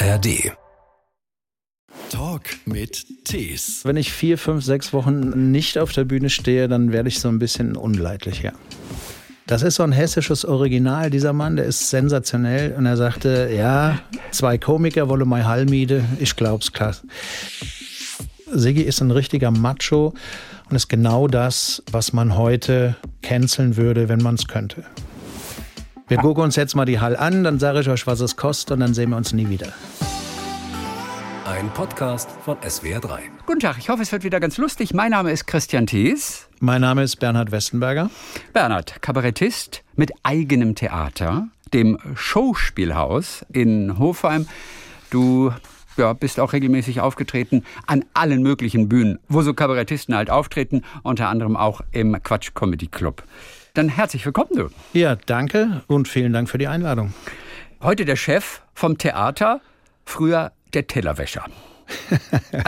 ARD. Talk mit Tees. Wenn ich vier, fünf, sechs Wochen nicht auf der Bühne stehe, dann werde ich so ein bisschen unleidlich, ja. Das ist so ein hessisches Original, dieser Mann, der ist sensationell. Und er sagte, ja, zwei Komiker wollen mal Hallmiede, ich glaub's klar. Siggi ist ein richtiger Macho und ist genau das, was man heute canceln würde, wenn man es könnte. Wir gucken uns jetzt mal die Hall an, dann sage ich euch, was es kostet und dann sehen wir uns nie wieder. Ein Podcast von SWR3. Guten Tag, ich hoffe, es wird wieder ganz lustig. Mein Name ist Christian Thies. Mein Name ist Bernhard Westenberger. Bernhard, Kabarettist mit eigenem Theater, dem Showspielhaus in Hofheim. Du ja, bist auch regelmäßig aufgetreten an allen möglichen Bühnen, wo so Kabarettisten halt auftreten, unter anderem auch im Quatsch Comedy Club. Dann herzlich willkommen, du. Ja, danke und vielen Dank für die Einladung. Heute der Chef vom Theater, früher der Tellerwäscher.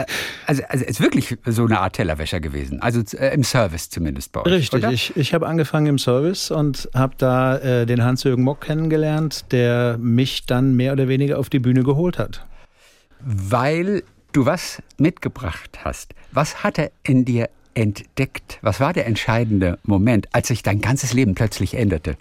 also, also ist wirklich so eine Art Tellerwäscher gewesen. Also äh, im Service zumindest bei euch. Richtig, oder? ich, ich habe angefangen im Service und habe da äh, den Hans-Jürgen Mock kennengelernt, der mich dann mehr oder weniger auf die Bühne geholt hat. Weil du was mitgebracht hast. Was hat er in dir entdeckt? Was war der entscheidende Moment, als sich dein ganzes Leben plötzlich änderte?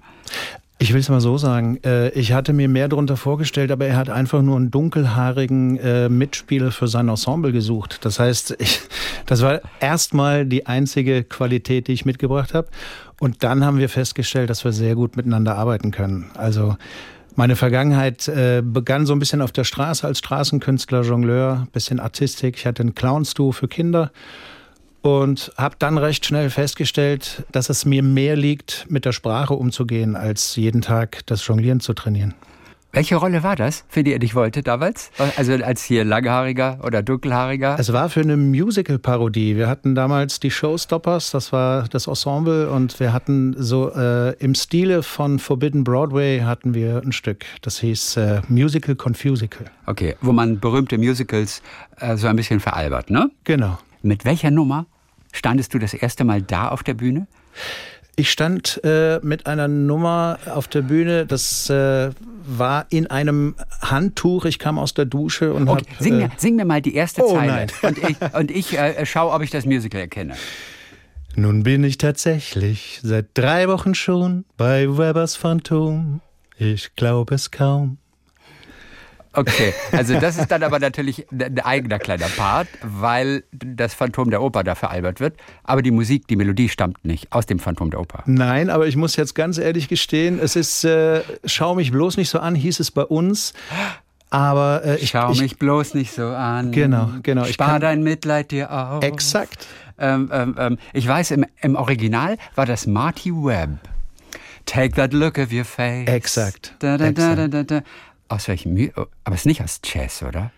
Ich will es mal so sagen, äh, ich hatte mir mehr darunter vorgestellt, aber er hat einfach nur einen dunkelhaarigen äh, Mitspieler für sein Ensemble gesucht. Das heißt, ich, das war erstmal die einzige Qualität, die ich mitgebracht habe. Und dann haben wir festgestellt, dass wir sehr gut miteinander arbeiten können. Also meine Vergangenheit äh, begann so ein bisschen auf der Straße als Straßenkünstler, Jongleur, bisschen Artistik. Ich hatte ein Clownstuhl für Kinder und habe dann recht schnell festgestellt, dass es mir mehr liegt, mit der Sprache umzugehen, als jeden Tag das Jonglieren zu trainieren. Welche Rolle war das, für die er dich wollte damals? Also als hier langhaariger oder dunkelhaariger? Es war für eine Musical-Parodie. Wir hatten damals die Showstoppers, das war das Ensemble, und wir hatten so äh, im Stile von Forbidden Broadway hatten wir ein Stück. Das hieß äh, Musical Confusical. Okay, wo man berühmte Musicals äh, so ein bisschen veralbert, ne? Genau. Mit welcher Nummer standest du das erste Mal da auf der Bühne? Ich stand äh, mit einer Nummer auf der Bühne, das äh, war in einem Handtuch. Ich kam aus der Dusche und okay, hab, sing, mir, sing mir mal die erste oh, Zeile. Nein. Und ich, und ich äh, schaue, ob ich das Musical erkenne. Nun bin ich tatsächlich seit drei Wochen schon bei Webers Phantom. Ich glaube es kaum. Okay, also das ist dann aber natürlich ein eigener kleiner Part, weil das Phantom der Oper da veralbert wird. Aber die Musik, die Melodie stammt nicht aus dem Phantom der Oper. Nein, aber ich muss jetzt ganz ehrlich gestehen, es ist, äh, schau mich bloß nicht so an, hieß es bei uns. Aber äh, ich Schau ich, mich bloß nicht so an. Genau, genau. Ich Spar kann- dein Mitleid dir auf. Exakt. Ähm, ähm, ähm, ich weiß, im, im Original war das Marty Webb. Take that look of your face. Exakt, Da, da, da, exakt. da, da, da. Aus welchem oh, Aber es ist nicht aus Jazz, oder?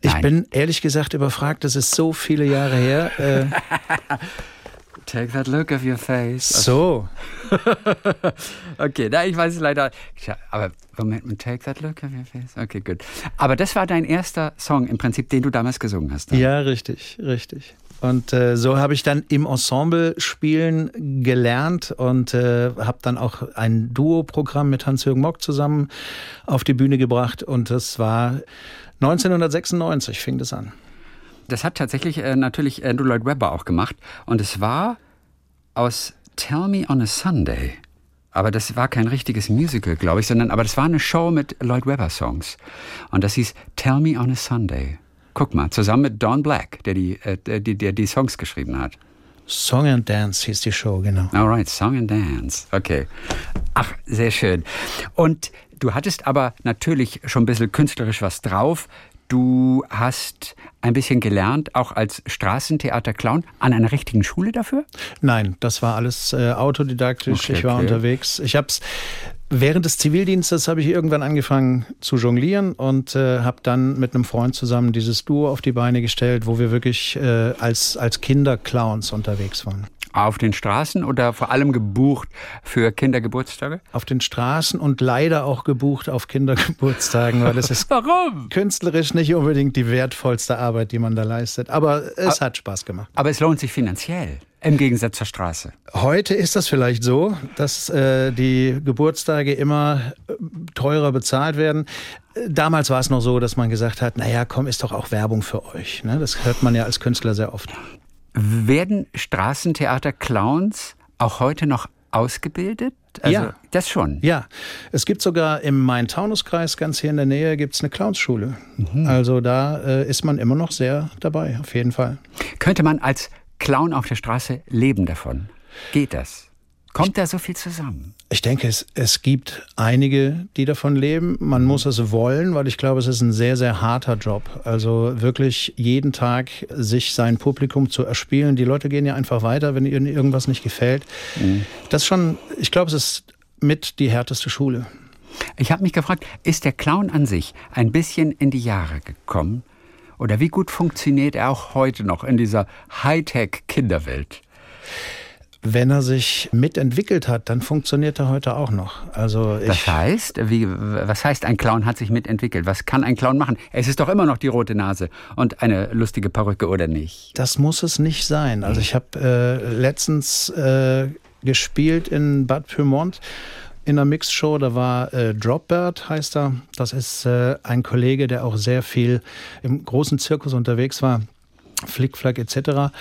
Ich Nein. bin ehrlich gesagt überfragt, das ist so viele Jahre her. Äh, Take that look of your face. so, Okay, na, ich weiß es leider. Aber Moment, take that look of your face. Okay, gut. Aber das war dein erster Song im Prinzip, den du damals gesungen hast. ne? ja, richtig, richtig. Und äh, so habe ich dann im Ensemble spielen gelernt und äh, habe dann auch ein Duo-Programm mit Hans-Jürgen Mock zusammen auf die Bühne gebracht. Und das war 1996 fing das an. Das hat tatsächlich äh, natürlich Andrew Lloyd Webber auch gemacht. Und es war aus Tell Me on a Sunday. Aber das war kein richtiges Musical, glaube ich, sondern aber das war eine Show mit Lloyd Webber Songs. Und das hieß Tell Me on a Sunday. Guck mal, zusammen mit Don Black, der die, äh, die- der die Songs geschrieben hat. Song and Dance hieß die Show, genau. Alright, Song and Dance. Okay. Ach, sehr schön. Und du hattest aber natürlich schon ein bisschen künstlerisch was drauf. Du hast ein bisschen gelernt, auch als Straßentheaterclown, an einer richtigen Schule dafür? Nein, das war alles äh, autodidaktisch. Okay, ich war okay. unterwegs. Ich habe es während des Zivildienstes habe ich irgendwann angefangen zu jonglieren und äh, habe dann mit einem Freund zusammen dieses Duo auf die Beine gestellt, wo wir wirklich äh, als als Kinderclowns unterwegs waren. Auf den Straßen oder vor allem gebucht für Kindergeburtstage? Auf den Straßen und leider auch gebucht auf Kindergeburtstagen, weil es ist Warum? künstlerisch nicht unbedingt die wertvollste Arbeit, die man da leistet. Aber es hat Spaß gemacht. Aber es lohnt sich finanziell. Im Gegensatz zur Straße. Heute ist das vielleicht so, dass äh, die Geburtstage immer äh, teurer bezahlt werden. Damals war es noch so, dass man gesagt hat, naja, komm, ist doch auch Werbung für euch. Ne? Das hört man ja als Künstler sehr oft. Werden Straßentheater-Clowns auch heute noch ausgebildet? Also, ja. Das schon? Ja. Es gibt sogar im Main-Taunus-Kreis, ganz hier in der Nähe, gibt es eine Clownsschule. Mhm. Also da äh, ist man immer noch sehr dabei, auf jeden Fall. Könnte man als Clown auf der Straße leben davon? Geht das? Kommt da so viel zusammen? Ich denke, es, es gibt einige, die davon leben. Man muss es wollen, weil ich glaube, es ist ein sehr, sehr harter Job. Also wirklich jeden Tag sich sein Publikum zu erspielen. Die Leute gehen ja einfach weiter, wenn ihnen irgendwas nicht gefällt. Mhm. Das schon, ich glaube, es ist mit die härteste Schule. Ich habe mich gefragt, ist der Clown an sich ein bisschen in die Jahre gekommen? Oder wie gut funktioniert er auch heute noch in dieser Hightech-Kinderwelt? Wenn er sich mitentwickelt hat, dann funktioniert er heute auch noch. Also das heißt, wie, was heißt, ein Clown hat sich mitentwickelt? Was kann ein Clown machen? Es ist doch immer noch die rote Nase und eine lustige Perücke, oder nicht? Das muss es nicht sein. Also ich habe äh, letztens äh, gespielt in Bad Pyrmont in einer Mixshow. Da war äh, Dropbird, heißt er. Das ist äh, ein Kollege, der auch sehr viel im großen Zirkus unterwegs war. Flickflack etc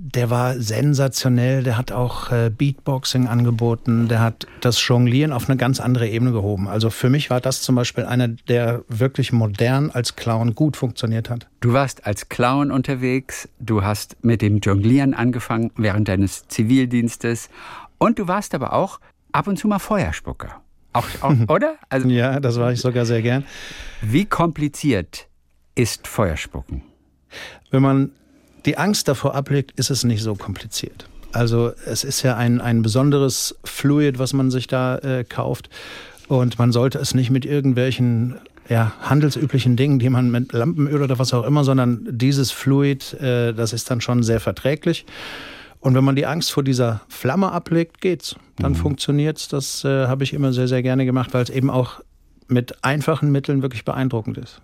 der war sensationell, der hat auch äh, Beatboxing angeboten, der hat das Jonglieren auf eine ganz andere Ebene gehoben. Also für mich war das zum Beispiel einer, der wirklich modern als Clown gut funktioniert hat. Du warst als Clown unterwegs, du hast mit dem Jonglieren angefangen während deines Zivildienstes und du warst aber auch ab und zu mal Feuerspucker. Auch, auch oder? Also, ja, das war ich sogar sehr gern. Wie kompliziert ist Feuerspucken? Wenn man die Angst davor ablegt, ist es nicht so kompliziert. Also es ist ja ein, ein besonderes Fluid, was man sich da äh, kauft. Und man sollte es nicht mit irgendwelchen ja, handelsüblichen Dingen, die man mit Lampenöl oder was auch immer, sondern dieses Fluid, äh, das ist dann schon sehr verträglich. Und wenn man die Angst vor dieser Flamme ablegt, geht's. Dann mhm. funktioniert's. Das äh, habe ich immer sehr, sehr gerne gemacht, weil es eben auch mit einfachen Mitteln wirklich beeindruckend ist.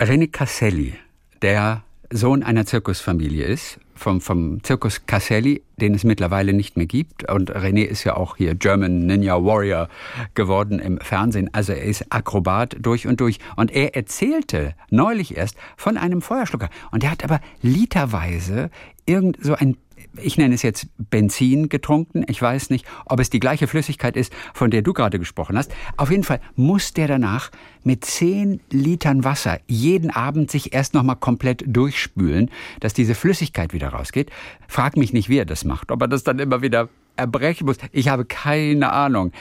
René Casselli, der Sohn einer Zirkusfamilie ist, vom, vom Zirkus Casselli, den es mittlerweile nicht mehr gibt. Und René ist ja auch hier German Ninja Warrior geworden im Fernsehen. Also er ist Akrobat durch und durch. Und er erzählte neulich erst von einem Feuerschlucker. Und er hat aber literweise irgend so ein ich nenne es jetzt Benzin getrunken. Ich weiß nicht, ob es die gleiche Flüssigkeit ist, von der du gerade gesprochen hast. Auf jeden Fall muss der danach mit zehn Litern Wasser jeden Abend sich erst nochmal komplett durchspülen, dass diese Flüssigkeit wieder rausgeht. Frag mich nicht, wie er das macht. Ob er das dann immer wieder erbrechen muss. Ich habe keine Ahnung.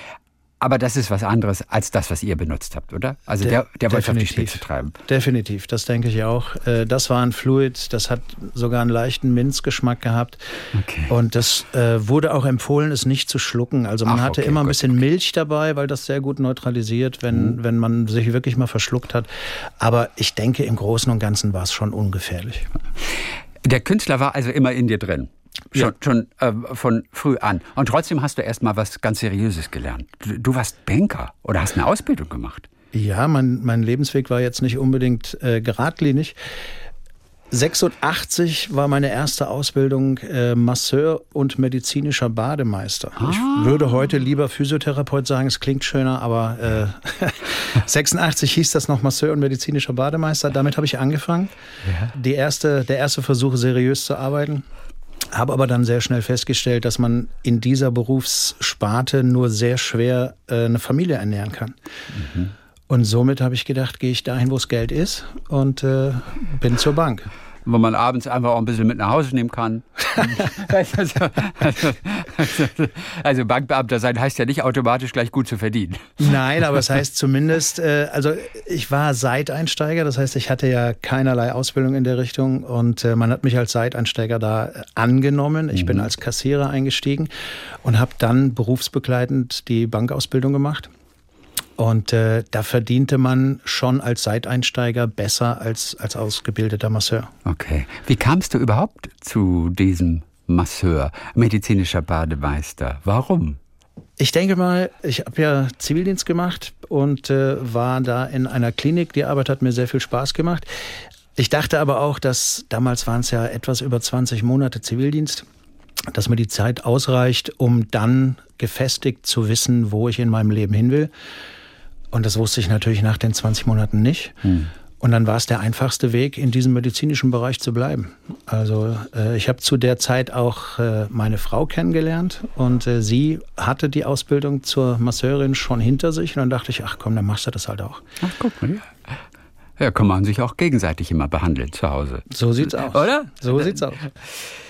Aber das ist was anderes als das, was ihr benutzt habt, oder? Also der, der wollte auf die Spitze treiben. Definitiv, das denke ich auch. Äh, das war ein Fluid, das hat sogar einen leichten Minzgeschmack gehabt. Okay. Und das äh, wurde auch empfohlen, es nicht zu schlucken. Also man Ach, hatte okay, immer ein bisschen okay. Milch dabei, weil das sehr gut neutralisiert, wenn, mhm. wenn man sich wirklich mal verschluckt hat. Aber ich denke, im Großen und Ganzen war es schon ungefährlich. Der Künstler war also immer in dir drin. Schon, schon äh, von früh an. Und trotzdem hast du erst mal was ganz Seriöses gelernt. Du, du, warst Banker oder hast eine Ausbildung gemacht. Ja, mein, mein Lebensweg war jetzt nicht unbedingt äh, geradlinig. 86 war meine erste Ausbildung äh, Masseur und medizinischer Bademeister. Ah. Ich würde heute lieber Physiotherapeut sagen, es klingt schöner, aber äh, 86 hieß das noch Masseur und medizinischer Bademeister. Damit habe ich angefangen. Ja. Die erste, der erste Versuch, seriös zu arbeiten. Habe aber dann sehr schnell festgestellt, dass man in dieser Berufssparte nur sehr schwer äh, eine Familie ernähren kann. Mhm. Und somit habe ich gedacht, gehe ich dahin, wo das Geld ist und äh, bin zur Bank wo man abends einfach auch ein bisschen mit nach Hause nehmen kann. also, also, also, Bankbeamter sein heißt ja nicht automatisch gleich gut zu verdienen. Nein, aber es heißt zumindest, äh, also ich war Seiteinsteiger, das heißt, ich hatte ja keinerlei Ausbildung in der Richtung und äh, man hat mich als Seiteinsteiger da äh, angenommen. Ich mhm. bin als Kassierer eingestiegen und habe dann berufsbegleitend die Bankausbildung gemacht. Und äh, da verdiente man schon als Seiteinsteiger besser als als ausgebildeter Masseur. Okay. Wie kamst du überhaupt zu diesem Masseur, medizinischer Bademeister? Warum? Ich denke mal, ich habe ja Zivildienst gemacht und äh, war da in einer Klinik. Die Arbeit hat mir sehr viel Spaß gemacht. Ich dachte aber auch, dass damals waren es ja etwas über 20 Monate Zivildienst dass mir die Zeit ausreicht, um dann gefestigt zu wissen, wo ich in meinem Leben hin will. Und das wusste ich natürlich nach den 20 Monaten nicht. Hm. Und dann war es der einfachste Weg, in diesem medizinischen Bereich zu bleiben. Also äh, ich habe zu der Zeit auch äh, meine Frau kennengelernt und äh, sie hatte die Ausbildung zur Masseurin schon hinter sich. Und dann dachte ich, ach komm, dann machst du das halt auch. Ach, guck mal, ja. Ja, kann man sich auch gegenseitig immer behandeln zu Hause. So sieht's aus. Oder? So sieht's aus.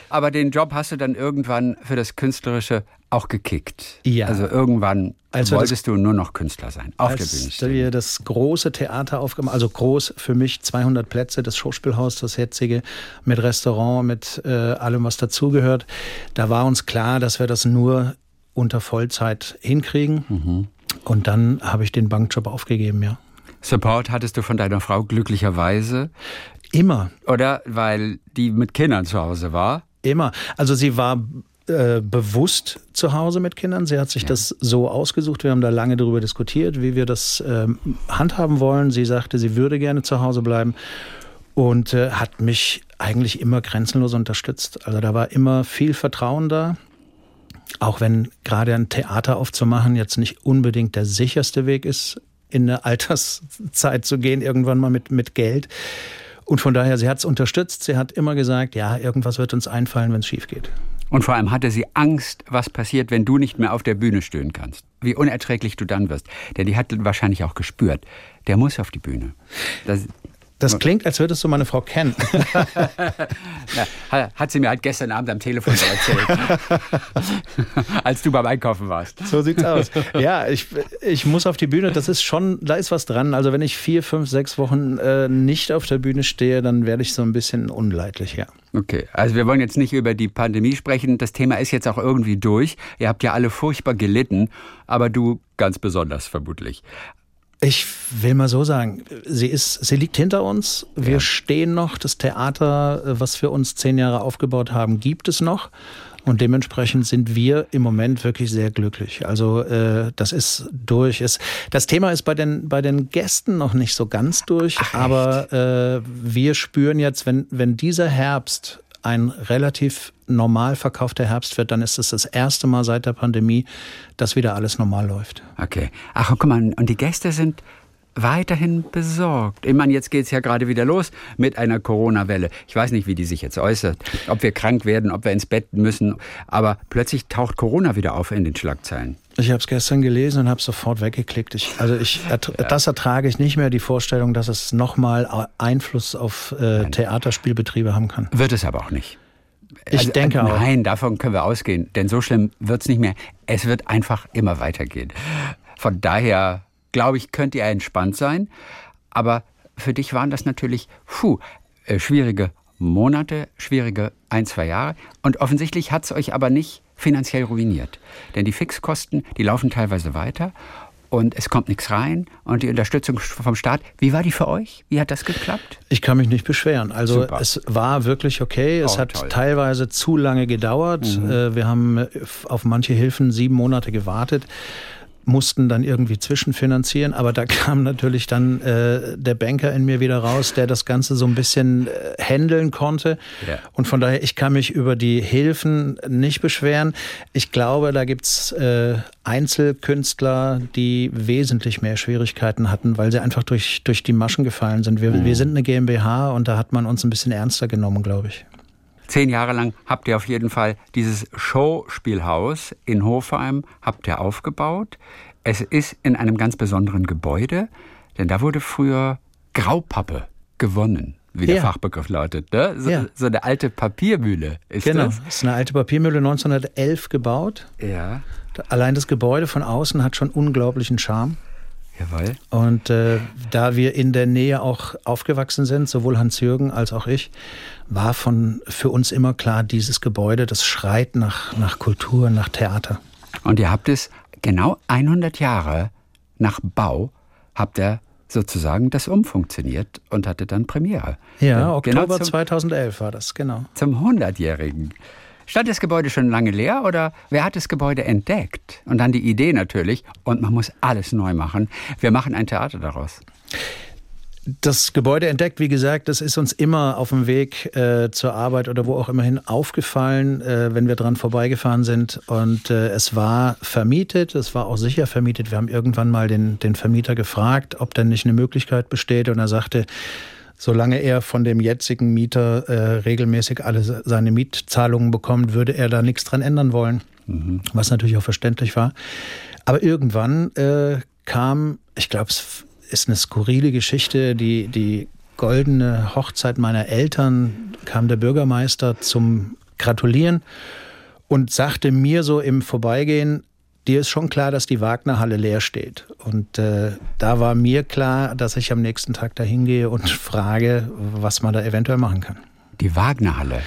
Aber den Job hast du dann irgendwann für das Künstlerische auch gekickt. Ja. Also irgendwann als wolltest du nur noch Künstler sein, auf als der Bühne stehen. wir das große Theater aufgemacht, also groß für mich 200 Plätze, das Schauspielhaus, das jetzige, mit Restaurant, mit äh, allem, was dazugehört. Da war uns klar, dass wir das nur unter Vollzeit hinkriegen. Mhm. Und dann habe ich den Bankjob aufgegeben, ja. Support hattest du von deiner Frau glücklicherweise? Immer. Oder weil die mit Kindern zu Hause war? Immer. Also sie war äh, bewusst zu Hause mit Kindern. Sie hat sich ja. das so ausgesucht. Wir haben da lange darüber diskutiert, wie wir das äh, handhaben wollen. Sie sagte, sie würde gerne zu Hause bleiben und äh, hat mich eigentlich immer grenzenlos unterstützt. Also da war immer viel Vertrauen da. Auch wenn gerade ein Theater aufzumachen jetzt nicht unbedingt der sicherste Weg ist, in eine Alterszeit zu gehen, irgendwann mal mit, mit Geld. Und von daher, sie hat es unterstützt. Sie hat immer gesagt, ja, irgendwas wird uns einfallen, wenn es schief geht. Und vor allem hatte sie Angst, was passiert, wenn du nicht mehr auf der Bühne stehen kannst. Wie unerträglich du dann wirst. Denn die hat wahrscheinlich auch gespürt, der muss auf die Bühne. Das, das klingt, als würdest du meine Frau kennen. Na, hat sie mir halt gestern Abend am Telefon erzählt, als du beim Einkaufen warst. So sieht's aus. Ja, ich, ich muss auf die Bühne. Das ist schon, da ist was dran. Also wenn ich vier, fünf, sechs Wochen äh, nicht auf der Bühne stehe, dann werde ich so ein bisschen unleidlich, ja. Okay, also wir wollen jetzt nicht über die Pandemie sprechen. Das Thema ist jetzt auch irgendwie durch. Ihr habt ja alle furchtbar gelitten, aber du ganz besonders vermutlich. Ich will mal so sagen, sie ist, sie liegt hinter uns. Wir ja. stehen noch. Das Theater, was wir uns zehn Jahre aufgebaut haben, gibt es noch. Und dementsprechend sind wir im Moment wirklich sehr glücklich. Also äh, das ist durch. Es, das Thema ist bei den, bei den Gästen noch nicht so ganz durch, Ach, aber äh, wir spüren jetzt, wenn, wenn dieser Herbst ein relativ normal verkaufter Herbst wird, dann ist es das erste Mal seit der Pandemie, dass wieder alles normal läuft. Okay. Ach, guck mal, und die Gäste sind weiterhin besorgt. Ich meine, jetzt geht es ja gerade wieder los mit einer Corona-Welle. Ich weiß nicht, wie die sich jetzt äußert, ob wir krank werden, ob wir ins Bett müssen, aber plötzlich taucht Corona wieder auf in den Schlagzeilen. Ich habe es gestern gelesen und habe sofort weggeklickt. Ich, also ich, das ertrage ich nicht mehr, die Vorstellung, dass es nochmal Einfluss auf äh, Theaterspielbetriebe haben kann. Wird es aber auch nicht. Ich also, denke äh, auch. Nein, davon können wir ausgehen, denn so schlimm wird es nicht mehr. Es wird einfach immer weitergehen. Von daher, glaube ich, könnt ihr entspannt sein. Aber für dich waren das natürlich puh, äh, schwierige Monate, schwierige ein, zwei Jahre. Und offensichtlich hat es euch aber nicht finanziell ruiniert. Denn die Fixkosten, die laufen teilweise weiter und es kommt nichts rein und die Unterstützung vom Staat. Wie war die für euch? Wie hat das geklappt? Ich kann mich nicht beschweren. Also Super. es war wirklich okay. Es oh, hat toll. teilweise zu lange gedauert. Mhm. Äh, wir haben auf manche Hilfen sieben Monate gewartet mussten dann irgendwie zwischenfinanzieren, aber da kam natürlich dann äh, der Banker in mir wieder raus, der das Ganze so ein bisschen äh, handeln konnte. Ja. Und von daher, ich kann mich über die Hilfen nicht beschweren. Ich glaube, da gibt's äh, Einzelkünstler, die wesentlich mehr Schwierigkeiten hatten, weil sie einfach durch, durch die Maschen gefallen sind. Wir, mhm. wir sind eine GmbH und da hat man uns ein bisschen ernster genommen, glaube ich. Zehn Jahre lang habt ihr auf jeden Fall dieses Showspielhaus in Hofheim habt ihr aufgebaut. Es ist in einem ganz besonderen Gebäude, denn da wurde früher Graupappe gewonnen wie der ja. Fachbegriff lautet. Ne? So, ja. so, eine alte Papiermühle ist genau. das. Genau, ist eine alte Papiermühle 1911 gebaut. Ja. Allein das Gebäude von außen hat schon unglaublichen Charme. Jawohl. Und äh, da wir in der Nähe auch aufgewachsen sind, sowohl Hans-Jürgen als auch ich, war von, für uns immer klar, dieses Gebäude, das schreit nach, nach Kultur, nach Theater. Und ihr habt es genau 100 Jahre nach Bau, habt ihr sozusagen das umfunktioniert und hatte dann Premiere. Ja, Oktober genau zum, 2011 war das, genau. Zum 100-jährigen. Stand das Gebäude schon lange leer oder wer hat das Gebäude entdeckt? Und dann die Idee natürlich, und man muss alles neu machen. Wir machen ein Theater daraus. das Gebäude entdeckt, wie gesagt, das ist uns immer auf dem Weg äh, zur Arbeit oder wo auch immerhin aufgefallen, äh, wenn wir dran vorbeigefahren sind. Und äh, es war vermietet, es war auch sicher vermietet. Wir haben irgendwann mal den, den Vermieter gefragt, ob denn nicht eine Möglichkeit besteht. Und er sagte, solange er von dem jetzigen Mieter äh, regelmäßig alle seine Mietzahlungen bekommt, würde er da nichts dran ändern wollen. Mhm. Was natürlich auch verständlich war. Aber irgendwann äh, kam, ich glaube, es ist eine skurrile Geschichte. Die, die goldene Hochzeit meiner Eltern kam der Bürgermeister zum Gratulieren und sagte mir so im Vorbeigehen, dir ist schon klar, dass die Wagnerhalle leer steht. Und äh, da war mir klar, dass ich am nächsten Tag da hingehe und frage, was man da eventuell machen kann. Die Wagnerhalle.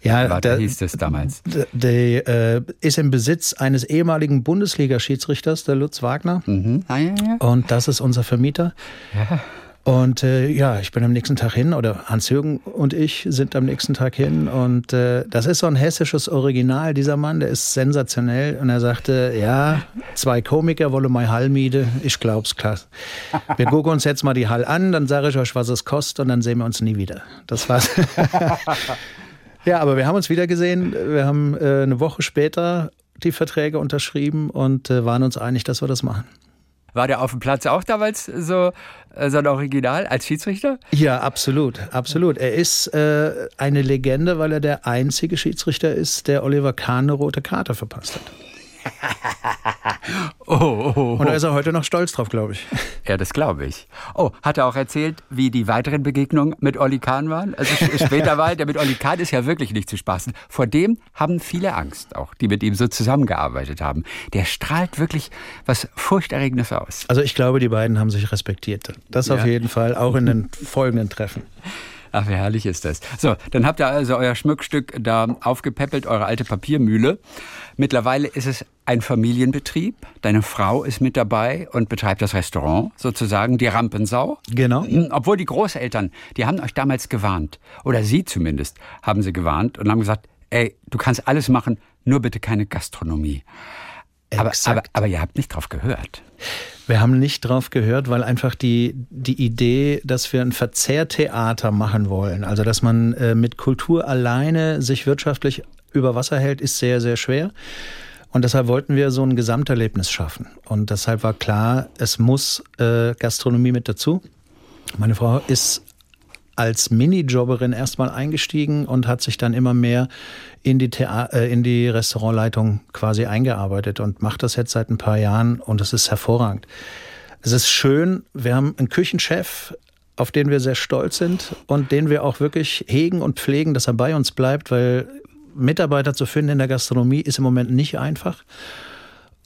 Ja, War, da hieß es damals. Der äh, ist im Besitz eines ehemaligen Bundesliga-Schiedsrichters, der Lutz Wagner. Mhm. Ah, ja, ja. Und das ist unser Vermieter. Ja. Und äh, ja, ich bin am nächsten Tag hin, oder Hans-Jürgen und ich sind am nächsten Tag hin. Und äh, das ist so ein hessisches Original, dieser Mann, der ist sensationell. Und er sagte, ja, zwei Komiker wollen mal Hall miete. Ich glaub's, klar. Wir gucken uns jetzt mal die Hall an, dann sage ich euch, was es kostet und dann sehen wir uns nie wieder. Das war's. Ja, aber wir haben uns wieder gesehen. Wir haben äh, eine Woche später die Verträge unterschrieben und äh, waren uns einig, dass wir das machen. War der auf dem Platz auch damals so, äh, so ein Original als Schiedsrichter? Ja, absolut, absolut. Er ist äh, eine Legende, weil er der einzige Schiedsrichter ist, der Oliver Kahn eine rote Karte verpasst hat. Oh, oh, oh. Und da ist er heute noch stolz drauf, glaube ich. Ja, das glaube ich. Oh, hat er auch erzählt, wie die weiteren Begegnungen mit Olli Kahn waren? Also später war der mit Olli Kahn ist ja wirklich nicht zu spaßen. Vor dem haben viele Angst, auch die mit ihm so zusammengearbeitet haben. Der strahlt wirklich was Furchterregendes aus. Also ich glaube, die beiden haben sich respektiert. Das ja. auf jeden Fall, auch in den folgenden Treffen. Ach, wie herrlich ist das. So, dann habt ihr also euer Schmuckstück da aufgepäppelt, eure alte Papiermühle. Mittlerweile ist es ein Familienbetrieb. Deine Frau ist mit dabei und betreibt das Restaurant, sozusagen die Rampensau. Genau. Hm, obwohl die Großeltern, die haben euch damals gewarnt. Oder sie zumindest haben sie gewarnt und haben gesagt, ey, du kannst alles machen, nur bitte keine Gastronomie. Aber, aber, aber ihr habt nicht drauf gehört. Wir haben nicht drauf gehört, weil einfach die, die Idee, dass wir ein Verzehrtheater machen wollen, also dass man äh, mit Kultur alleine sich wirtschaftlich über Wasser hält, ist sehr, sehr schwer. Und deshalb wollten wir so ein Gesamterlebnis schaffen. Und deshalb war klar, es muss äh, Gastronomie mit dazu. Meine Frau ist als Minijobberin erstmal eingestiegen und hat sich dann immer mehr in die, Thea äh, in die Restaurantleitung quasi eingearbeitet und macht das jetzt seit ein paar Jahren und es ist hervorragend. Es ist schön, wir haben einen Küchenchef, auf den wir sehr stolz sind und den wir auch wirklich hegen und pflegen, dass er bei uns bleibt, weil Mitarbeiter zu finden in der Gastronomie ist im Moment nicht einfach.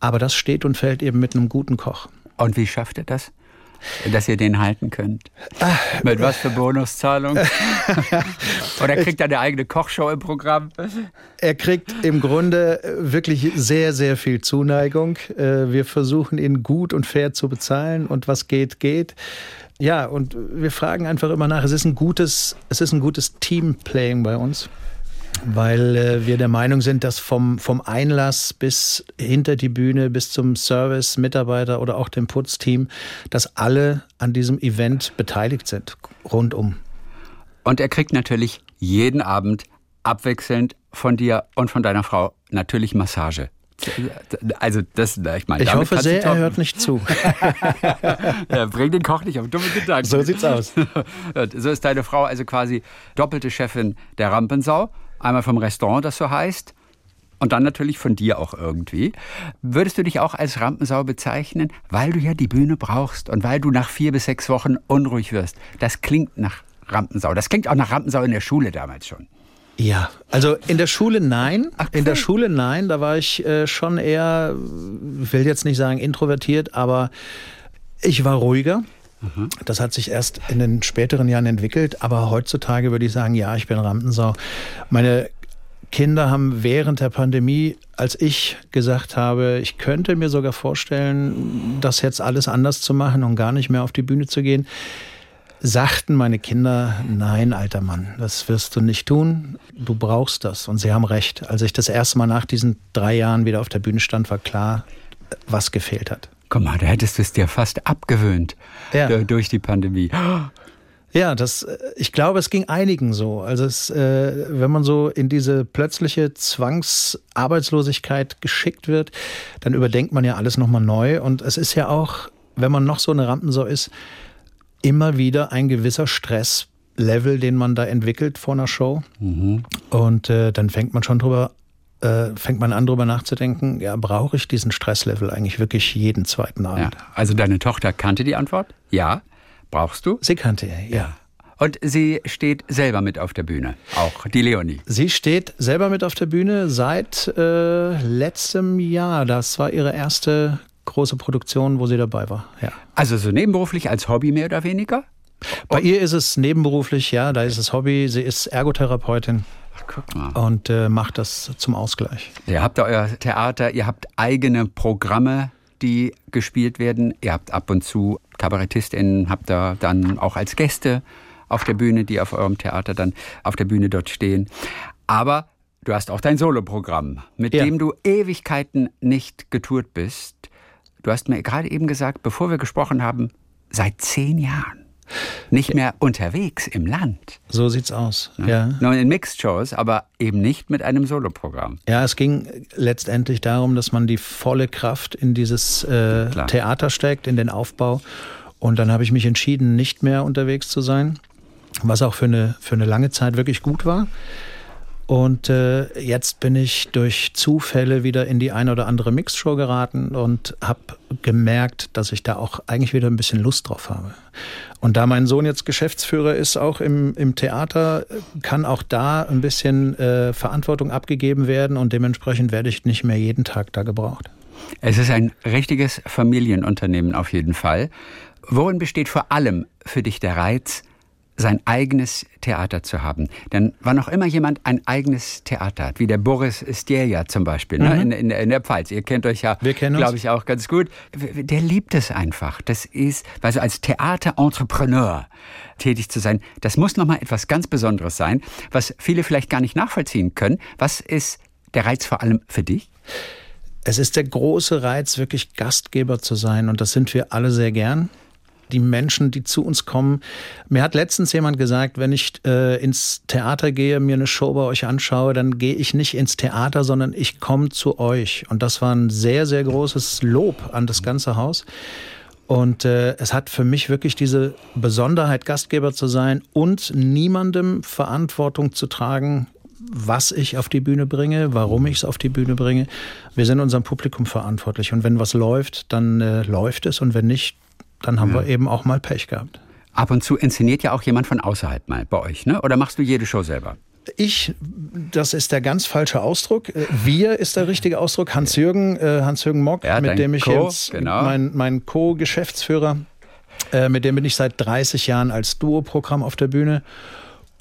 Aber das steht und fällt eben mit einem guten Koch. Und wie schafft er das? Dass ihr den halten könnt? Mit was für Bonuszahlung? Oder kriegt er eine eigene Kochshow im Programm? Er kriegt im Grunde wirklich sehr, sehr viel Zuneigung. Äh, wir versuchen ihn gut und fair zu bezahlen und was geht, geht. Ja, und wir fragen einfach immer nach. Es ist ein gutes, es ist ein gutes Teamplaying bei uns weil äh, wir der Meinung sind, dass vom, vom Einlass bis hinter die Bühne, bis zum Service, Mitarbeiter oder auch dem Putzteam, dass alle an diesem Event beteiligt sind, rundum. Und er kriegt natürlich jeden Abend abwechselnd von dir und von deiner Frau natürlich Massage. Also das, ich meine, ich hoffe sehr, er hört nicht zu. ja, bring den Koch nicht auf dumme Gedanken. So sieht's aus. so ist deine Frau also quasi doppelte Chefin der Rampensau Einmal vom Restaurant, das so heißt. Und dann natürlich von dir auch irgendwie. Würdest du dich auch als Rampensau bezeichnen, weil du ja die Bühne brauchst und weil du nach vier bis sechs Wochen unruhig wirst? Das klingt nach Rampensau. Das klingt auch nach Rampensau in der Schule damals schon. Ja, also in der Schule nein. Ach, in der Schule nein. Da war ich äh, schon eher, will jetzt nicht sagen introvertiert, aber ich war ruhiger. Das hat sich erst in den späteren Jahren entwickelt, aber heutzutage würde ich sagen, ja, ich bin Rampensau. Meine Kinder haben während der Pandemie, als ich gesagt habe, ich könnte mir sogar vorstellen, das jetzt alles anders zu machen und gar nicht mehr auf die Bühne zu gehen, sagten meine Kinder, nein, alter Mann, das wirst du nicht tun, du brauchst das. Und sie haben recht. Als ich das erste Mal nach diesen drei Jahren wieder auf der Bühne stand, war klar, was gefehlt hat. Guck mal, da hättest du es dir fast abgewöhnt ja. durch die Pandemie. Ja, das, äh, ich glaube, es ging einigen so. Also es, äh, wenn man so in diese plötzliche Zwangsarbeitslosigkeit geschickt wird, dann überdenkt man ja alles nochmal neu. Und es ist ja auch, wenn man noch so eine Rampensau ist, immer wieder ein gewisser Stresslevel, den man da entwickelt vor einer Show. Mhm. Und äh, dann fängt man schon drüber äh, fängt man an, darüber nachzudenken, ja, brauche ich diesen Stresslevel eigentlich wirklich jeden zweiten Abend? Ja, also deine Tochter kannte die Antwort? Ja. Brauchst du? Sie kannte ja. ja. Und sie steht selber mit auf der Bühne, auch die Leonie. Sie steht selber mit auf der Bühne seit äh, letztem Jahr. Das war ihre erste große Produktion, wo sie dabei war. Ja. Also so nebenberuflich als Hobby mehr oder weniger? Bei ihr ist es nebenberuflich, ja, da ist es Hobby. Sie ist Ergotherapeutin. Guck mal. Und äh, macht das zum Ausgleich. Ihr habt euer Theater, ihr habt eigene Programme, die gespielt werden. Ihr habt ab und zu KabarettistInnen, habt da dann auch als Gäste auf der Bühne, die auf eurem Theater dann auf der Bühne dort stehen. Aber du hast auch dein Soloprogramm, mit ja. dem du Ewigkeiten nicht getourt bist. Du hast mir gerade eben gesagt, bevor wir gesprochen haben, seit zehn Jahren nicht mehr unterwegs im Land. So sieht's aus. Ja. ja. Nur in Mixed-Shows, aber eben nicht mit einem Soloprogramm. Ja, es ging letztendlich darum, dass man die volle Kraft in dieses äh, Theater steckt, in den Aufbau. Und dann habe ich mich entschieden, nicht mehr unterwegs zu sein, was auch für eine, für eine lange Zeit wirklich gut war. Und äh, jetzt bin ich durch Zufälle wieder in die eine oder andere Mixshow geraten und habe gemerkt, dass ich da auch eigentlich wieder ein bisschen Lust drauf habe. Und da mein Sohn jetzt Geschäftsführer ist, auch im, im Theater, kann auch da ein bisschen äh, Verantwortung abgegeben werden und dementsprechend werde ich nicht mehr jeden Tag da gebraucht. Es ist ein richtiges Familienunternehmen auf jeden Fall. Worin besteht vor allem für dich der Reiz, sein eigenes Theater zu haben. Denn wann auch immer jemand ein eigenes Theater hat, wie der Boris Stierja zum Beispiel, ne, mhm. ne, in, in, in, der Pfalz, ihr kennt euch ja, glaube ich, auch ganz gut, der liebt es einfach. Das ist, also als Theaterentrepreneur tätig zu sein, das muss nochmal etwas ganz Besonderes sein, was viele vielleicht gar nicht nachvollziehen können. Was ist der Reiz vor allem für dich? Es ist der große Reiz, wirklich Gastgeber zu sein und das sind wir alle sehr gern die Menschen, die zu uns kommen. Mir hat letztens jemand gesagt, wenn ich äh, ins Theater gehe, mir eine Show bei euch anschaue, dann gehe ich nicht ins Theater, sondern ich komme zu euch. Und das war ein sehr, sehr großes Lob an das ganze Haus. Und äh, es hat für mich wirklich diese Besonderheit, Gastgeber zu sein und niemandem Verantwortung zu tragen, was ich auf die Bühne bringe, warum ich es auf die Bühne bringe. Wir sind unserem Publikum verantwortlich. Und wenn was läuft, dann äh, läuft es. Und wenn nicht, dann haben ja. wir eben auch mal Pech gehabt. Ab und zu inszeniert ja auch jemand von außerhalb mal bei euch, ne? Oder machst du jede Show selber? Ich, das ist der ganz falsche Ausdruck. Äh, wir ist der richtige Ausdruck. Hans-Jürgen, äh, Hans-Jürgen Mock, ja, mit dem ich Co, jetzt, genau. mein, mein Co-Geschäftsführer, äh, mit dem bin ich seit 30 Jahren als Duo-Programm auf der Bühne.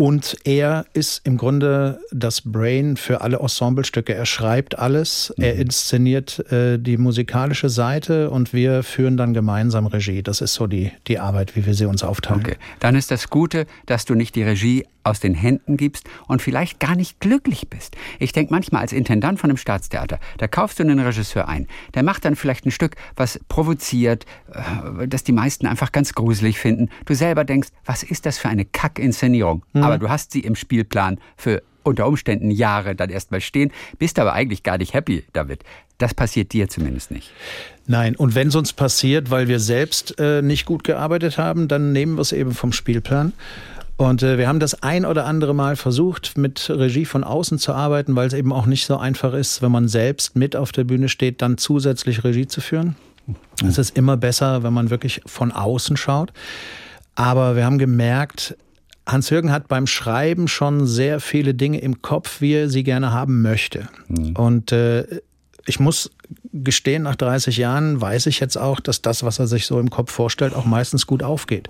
Und er ist im Grunde das Brain für alle Ensemblestücke. Er schreibt alles, mhm. er inszeniert äh, die musikalische Seite und wir führen dann gemeinsam Regie. Das ist so die, die Arbeit, wie wir sie uns aufteilen. Okay. Dann ist das Gute, dass du nicht die Regie aus den Händen gibst und vielleicht gar nicht glücklich bist. Ich denke manchmal als Intendant von einem Staatstheater, da kaufst du einen Regisseur ein, der macht dann vielleicht ein Stück, was provoziert, äh, das die meisten einfach ganz gruselig finden. Du selber denkst, was ist das für eine Kackinszenierung? Mhm. Aber du hast sie im Spielplan für unter Umständen Jahre dann erstmal stehen, bist aber eigentlich gar nicht happy damit. Das passiert dir zumindest nicht. Nein, und wenn es uns passiert, weil wir selbst äh, nicht gut gearbeitet haben, dann nehmen wir es eben vom Spielplan und äh, wir haben das ein oder andere Mal versucht, mit Regie von außen zu arbeiten, weil es eben auch nicht so einfach ist, wenn man selbst mit auf der Bühne steht, dann zusätzlich Regie zu führen. Es ist immer besser, wenn man wirklich von außen schaut. Aber wir haben gemerkt, Hans-Jürgen hat beim Schreiben schon sehr viele Dinge im Kopf, wie er sie gerne haben möchte. Mhm. Und äh, ich muss gestehen, nach 30 Jahren weiß ich jetzt auch, dass das, was er sich so im Kopf vorstellt, auch meistens gut aufgeht.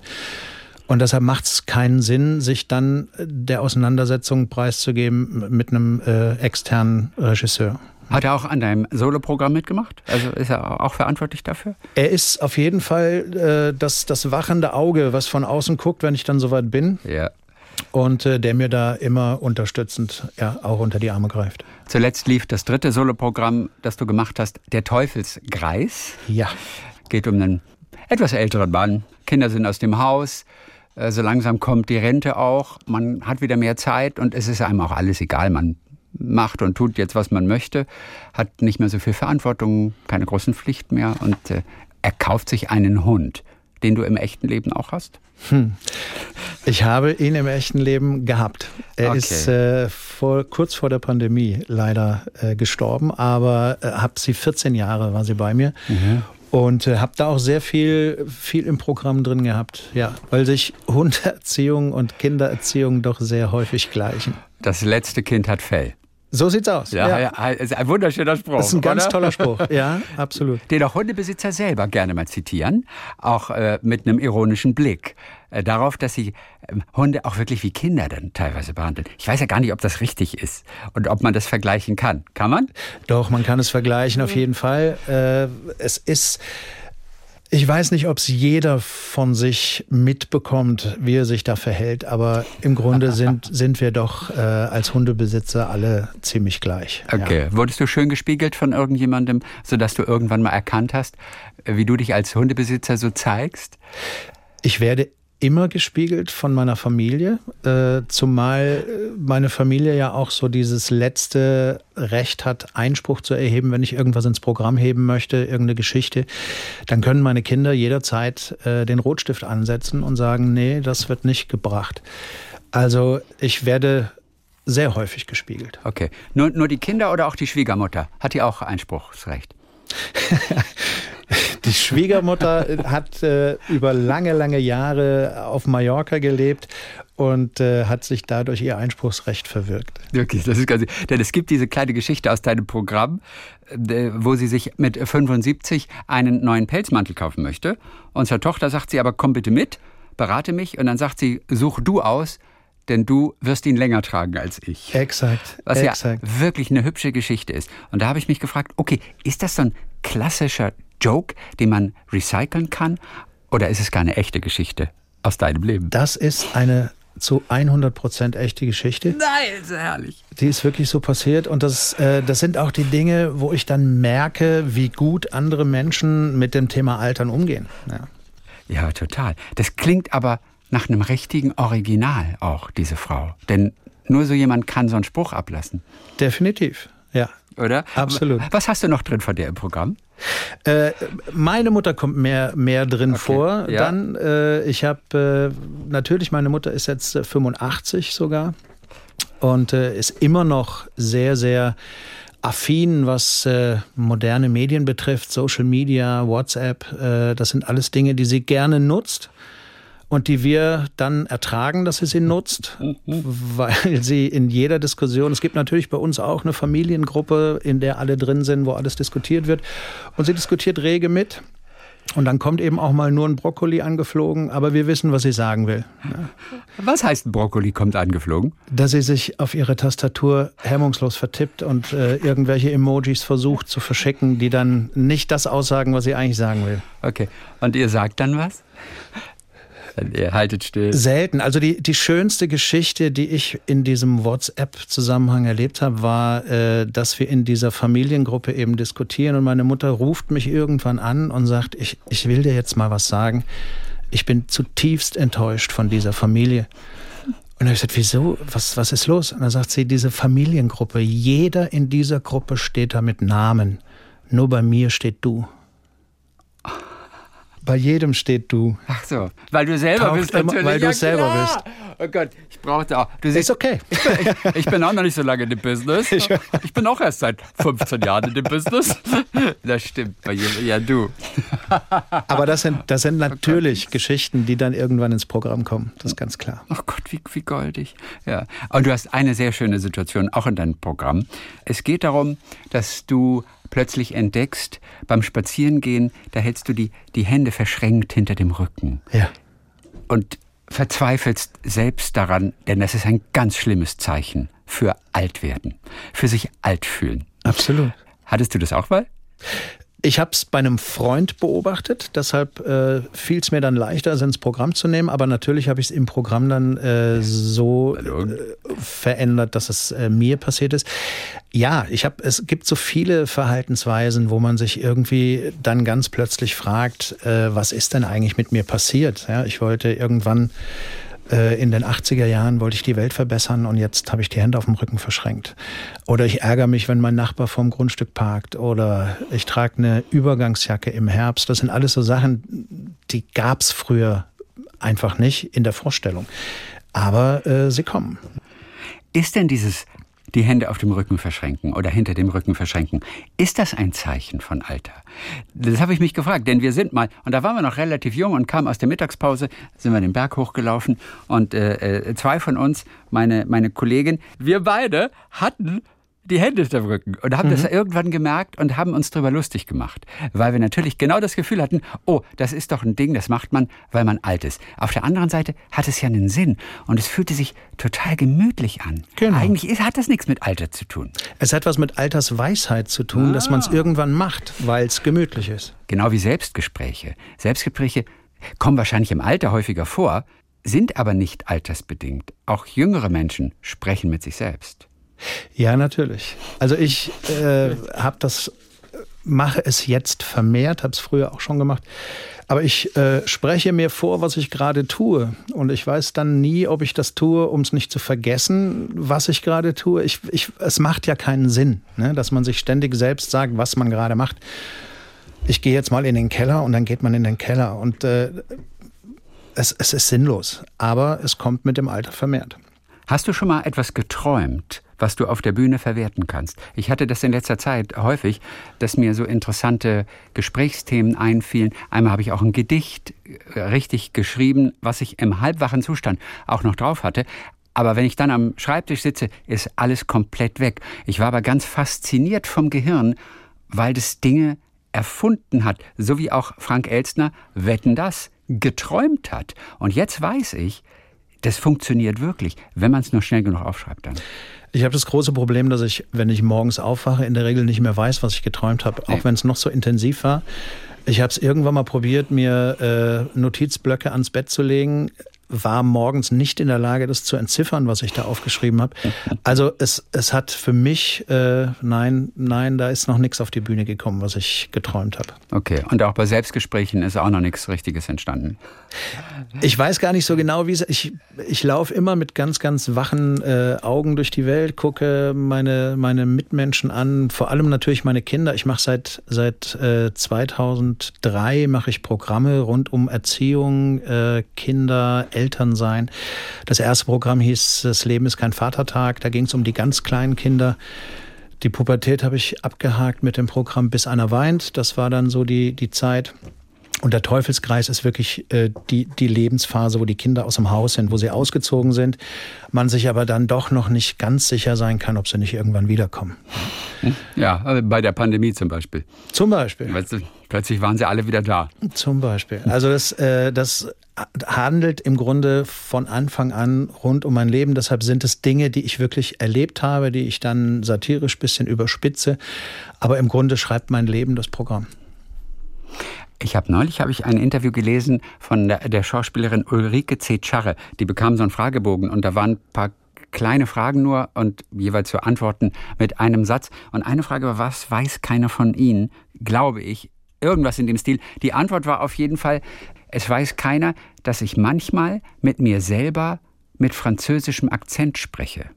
Und deshalb macht es keinen Sinn, sich dann der Auseinandersetzung preiszugeben mit einem äh, externen Regisseur. Hat er auch an deinem Soloprogramm mitgemacht? Also ist er auch verantwortlich dafür? Er ist auf jeden Fall äh, das, das wachende Auge, was von außen guckt, wenn ich dann soweit bin. Ja. Und äh, der mir da immer unterstützend ja, auch unter die Arme greift. Zuletzt lief das dritte Soloprogramm, das du gemacht hast, Der Teufelsgreis. Ja. Geht um einen etwas älteren Mann. Kinder sind aus dem Haus Äh, so langsam kommt die Rente auch, man hat wieder mehr Zeit und es ist einem auch alles egal. Man macht und tut jetzt, was man möchte, hat nicht mehr so viel Verantwortung, keine großen Pflichten mehr und äh, er kauft sich einen Hund, den du im echten Leben auch hast. Hm. Ich habe ihn im echten Leben gehabt. Er okay. ist äh, vor, kurz vor der Pandemie leider äh, gestorben, aber äh, habe sie 14 Jahre war sie bei mir. Mhm. Und äh, habe da auch sehr viel, viel im Programm drin gehabt, ja, weil sich Hunderziehung und Kindererziehung doch sehr häufig gleichen. Das letzte Kind hat Fell. So sieht's aus. Ja, ja. ja ist ein wunderschöner Spruch. Das ist ein ganz oder? toller Spruch. Ja, absolut. Den auch Hundebesitzer selber gerne mal zitieren, auch äh, mit einem ironischen Blick äh, darauf, dass sie äh, Hunde auch wirklich wie Kinder dann teilweise behandeln. Ich weiß ja gar nicht, ob das richtig ist und ob man das vergleichen kann. Kann man? Doch, man kann es vergleichen auf jeden Fall. Äh, es ist ich weiß nicht, ob es jeder von sich mitbekommt, wie er sich da verhält, aber im Grunde sind, sind wir doch äh, als Hundebesitzer alle ziemlich gleich. Okay. Ja. Wurdest du schön gespiegelt von irgendjemandem, sodass du irgendwann mal erkannt hast, wie du dich als Hundebesitzer so zeigst? Ich werde immer gespiegelt von meiner Familie, äh, zumal meine Familie ja auch so dieses letzte Recht hat, Einspruch zu erheben, wenn ich irgendwas ins Programm heben möchte, irgendeine Geschichte, dann können meine Kinder jederzeit äh, den Rotstift ansetzen und sagen, nee, das wird nicht gebracht. Also ich werde sehr häufig gespiegelt. Okay. Nur, nur die Kinder oder auch die Schwiegermutter? Hat die auch Einspruchsrecht? Die Schwiegermutter hat äh, über lange, lange Jahre auf Mallorca gelebt und äh, hat sich dadurch ihr Einspruchsrecht verwirkt. Wirklich, das ist ganz. Denn es gibt diese kleine Geschichte aus deinem Programm, äh, wo sie sich mit 75 einen neuen Pelzmantel kaufen möchte. Und zur Tochter sagt sie aber, komm bitte mit, berate mich. Und dann sagt sie, such du aus, denn du wirst ihn länger tragen als ich. Exakt. Was exakt. ja wirklich eine hübsche Geschichte ist. Und da habe ich mich gefragt, okay, ist das so ein klassischer Joke, den man recyceln kann? Oder ist es gar eine echte Geschichte aus deinem Leben? Das ist eine zu 100 Prozent echte Geschichte. Nein, ist herrlich. Die ist wirklich so passiert und das, äh, das sind auch die Dinge, wo ich dann merke, wie gut andere Menschen mit dem Thema Altern umgehen. Ja, ja total. Das klingt aber nach einem richtigen Original auch, diese Frau. Denn nur so jemand kann so einen Spruch ablassen. Definitiv, ja. Oder? Absolut. Was hast du noch drin von dir im Programm? Äh, meine Mutter kommt mehr, mehr drin okay. vor. Ja. Dann, äh, ich habe äh, natürlich, meine Mutter ist jetzt 85 äh, sogar und ist immer noch sehr, sehr affin, was äh, moderne Medien betrifft, Social Media, WhatsApp. das sind alles Dinge, die sie gerne nutzt und die wir dann ertragen, dass sie sie nutzt, weil sie in jeder Diskussion, es gibt natürlich bei uns auch eine Familiengruppe, in der alle drin sind, wo alles diskutiert wird und sie diskutiert rege mit. Und dann kommt eben auch mal nur ein Brokkoli angeflogen, aber wir wissen, was sie sagen will. Was heißt ein Brokkoli kommt angeflogen? Dass sie sich auf ihre Tastatur hemmungslos vertippt und äh, irgendwelche Emojis versucht zu verschicken, die dann nicht das aussagen, was sie eigentlich sagen will. Okay. Und ihr sagt dann was? Ihr haltet still. Selten. Also die, die schönste Geschichte, die ich in diesem WhatsApp-Zusammenhang erlebt habe, war, äh, dass wir in dieser Familiengruppe eben diskutieren und meine Mutter ruft mich irgendwann an und sagt, ich, ich will dir jetzt mal was sagen. Ich bin zutiefst enttäuscht von dieser Familie. Und dann habe ich gesagt, wieso? Was, was ist los? Und dann sagt sie, diese Familiengruppe, jeder in dieser Gruppe steht da mit Namen. Nur bei mir steht du. Bei jedem steht du. Ach so, weil du selber Taucht bist natürlich. Weil du ja, selber klar. bist. Oh Gott, ich brauchte auch. Du siehst, ist okay. Ich bin, ich, ich bin, auch noch nicht so lange in dem Business. Ich, ich, bin auch erst seit 15 Jahren in dem Business. Das stimmt bei jedem. Ja, du. Aber das sind, das sind oh natürlich oh Geschichten, die dann irgendwann ins Programm kommen. Das ist ganz klar. Oh Gott, wie, wie goldig. Ja. Und du hast eine sehr schöne Situation auch in deinem Programm. Es geht darum, dass du plötzlich entdeckst, beim Spazierengehen, da hältst du die, die Hände verschränkt hinter dem Rücken. Ja. Und verzweifelst selbst daran, denn das ist ein ganz schlimmes Zeichen für Altwerden, für sich alt fühlen. Absolut. Hattest du das auch mal? Ich habe es bei einem Freund beobachtet, deshalb äh, fiel es mir dann leichter, es ins Programm zu nehmen. Aber natürlich habe ich es im Programm dann äh, so äh, verändert, dass es äh, mir passiert ist. Ja, ich habe. Es gibt so viele Verhaltensweisen, wo man sich irgendwie dann ganz plötzlich fragt, äh, was ist denn eigentlich mit mir passiert? Ja, ich wollte irgendwann äh, in den 80er Jahren wollte ich die Welt verbessern und jetzt habe ich die Hände auf dem Rücken verschränkt. Oder ich ärgere mich, wenn mein Nachbar vorm Grundstück parkt. Oder ich trage eine Übergangsjacke im Herbst. Das sind alles so Sachen, die gab es früher einfach nicht in der Vorstellung. Aber äh, sie kommen. Ist denn dieses die Hände auf dem Rücken verschränken oder hinter dem Rücken verschränken. Ist das ein Zeichen von Alter? Das habe ich mich gefragt, denn wir sind mal, und da waren wir noch relativ jung und kamen aus der Mittagspause, sind wir den Berg hochgelaufen und äh, äh zwei von uns, meine, meine Kollegin, wir beide hatten die Hände hinterm Rücken und haben mhm. das irgendwann gemerkt und haben uns darüber lustig gemacht, weil wir natürlich genau das Gefühl hatten, oh, das ist doch ein Ding, das macht man, weil man alt ist. Auf der anderen Seite hat es ja einen Sinn und es fühlte sich total gemütlich an. Genau. Eigentlich ist, hat das nichts mit Alter zu tun. Es hat was mit Altersweisheit zu tun, ah. dass man es irgendwann macht, weil es gemütlich ist. Genau wie Selbstgespräche. Selbstgespräche kommen wahrscheinlich im Alter häufiger vor, sind aber nicht altersbedingt. Auch jüngere Menschen sprechen mit sich selbst. Ja, natürlich. Also ich äh, habe das, mache es jetzt vermehrt, habe es früher auch schon gemacht. Aber ich äh, spreche mir vor, was ich gerade tue. Und ich weiß dann nie, ob ich das tue, um es nicht zu vergessen, was ich gerade tue. Ich, ich, es macht ja keinen Sinn, ne? dass man sich ständig selbst sagt, was man gerade macht. Ich gehe jetzt mal in den Keller und dann geht man in den Keller. Und äh, es, es ist sinnlos. Aber es kommt mit dem Alter vermehrt. Hast du schon mal etwas geträumt, was du auf der Bühne verwerten kannst. Ich hatte das in letzter Zeit häufig, dass mir so interessante Gesprächsthemen einfielen. Einmal habe ich auch ein Gedicht äh, richtig geschrieben, was ich im halbwachen Zustand auch noch drauf hatte. Aber wenn ich dann am Schreibtisch sitze, ist alles komplett weg. Ich war aber ganz fasziniert vom Gehirn, weil das Dinge erfunden hat, so wie auch Frank Elstner Wetten das geträumt hat. Und jetzt weiß ich, das funktioniert wirklich, wenn man es nur schnell genug aufschreibt dann. Ich habe das große Problem, dass ich, wenn ich morgens aufwache, in der Regel nicht mehr weiß, was ich geträumt habe, auch wenn es noch so intensiv war. Ich habe es irgendwann mal probiert, mir äh, Notizblöcke ans Bett zu legen war morgens nicht in der Lage, das zu entziffern, was ich da aufgeschrieben habe. Also es, es hat für mich, äh, nein, nein, da ist noch nichts auf die Bühne gekommen, was ich geträumt habe. Okay, und auch bei Selbstgesprächen ist auch noch nichts Richtiges entstanden. Ich weiß gar nicht so genau, wie es. Ich, ich laufe immer mit ganz, ganz wachen äh, Augen durch die Welt, gucke meine, meine Mitmenschen an, vor allem natürlich meine Kinder. Ich mache seit, seit äh, 2003 mache ich Programme rund um Erziehung, äh, Kinder, Eltern. Eltern sein. Das erste Programm hieß Das Leben ist kein Vatertag. Da ging es um die ganz kleinen Kinder. Die Pubertät habe ich abgehakt mit dem Programm Bis einer weint. Das war dann so die, die Zeit. Und der Teufelskreis ist wirklich äh, die, die Lebensphase, wo die Kinder aus dem Haus sind, wo sie ausgezogen sind, man sich aber dann doch noch nicht ganz sicher sein kann, ob sie nicht irgendwann wiederkommen. Ja, also bei der Pandemie zum Beispiel. Zum Beispiel. Weißt du, plötzlich waren sie alle wieder da. Zum Beispiel. Also das, äh, das handelt im Grunde von Anfang an rund um mein Leben. Deshalb sind es Dinge, die ich wirklich erlebt habe, die ich dann satirisch bisschen überspitze. Aber im Grunde schreibt mein Leben das Programm. Ich habe neulich habe ich ein Interview gelesen von der, der Schauspielerin Ulrike C. Charre. Die bekam so einen Fragebogen und da waren ein paar kleine Fragen nur und jeweils zu Antworten mit einem Satz. Und eine Frage war, was weiß keiner von Ihnen? Glaube ich. Irgendwas in dem Stil. Die Antwort war auf jeden Fall, es weiß keiner, dass ich manchmal mit mir selber mit französischem Akzent spreche.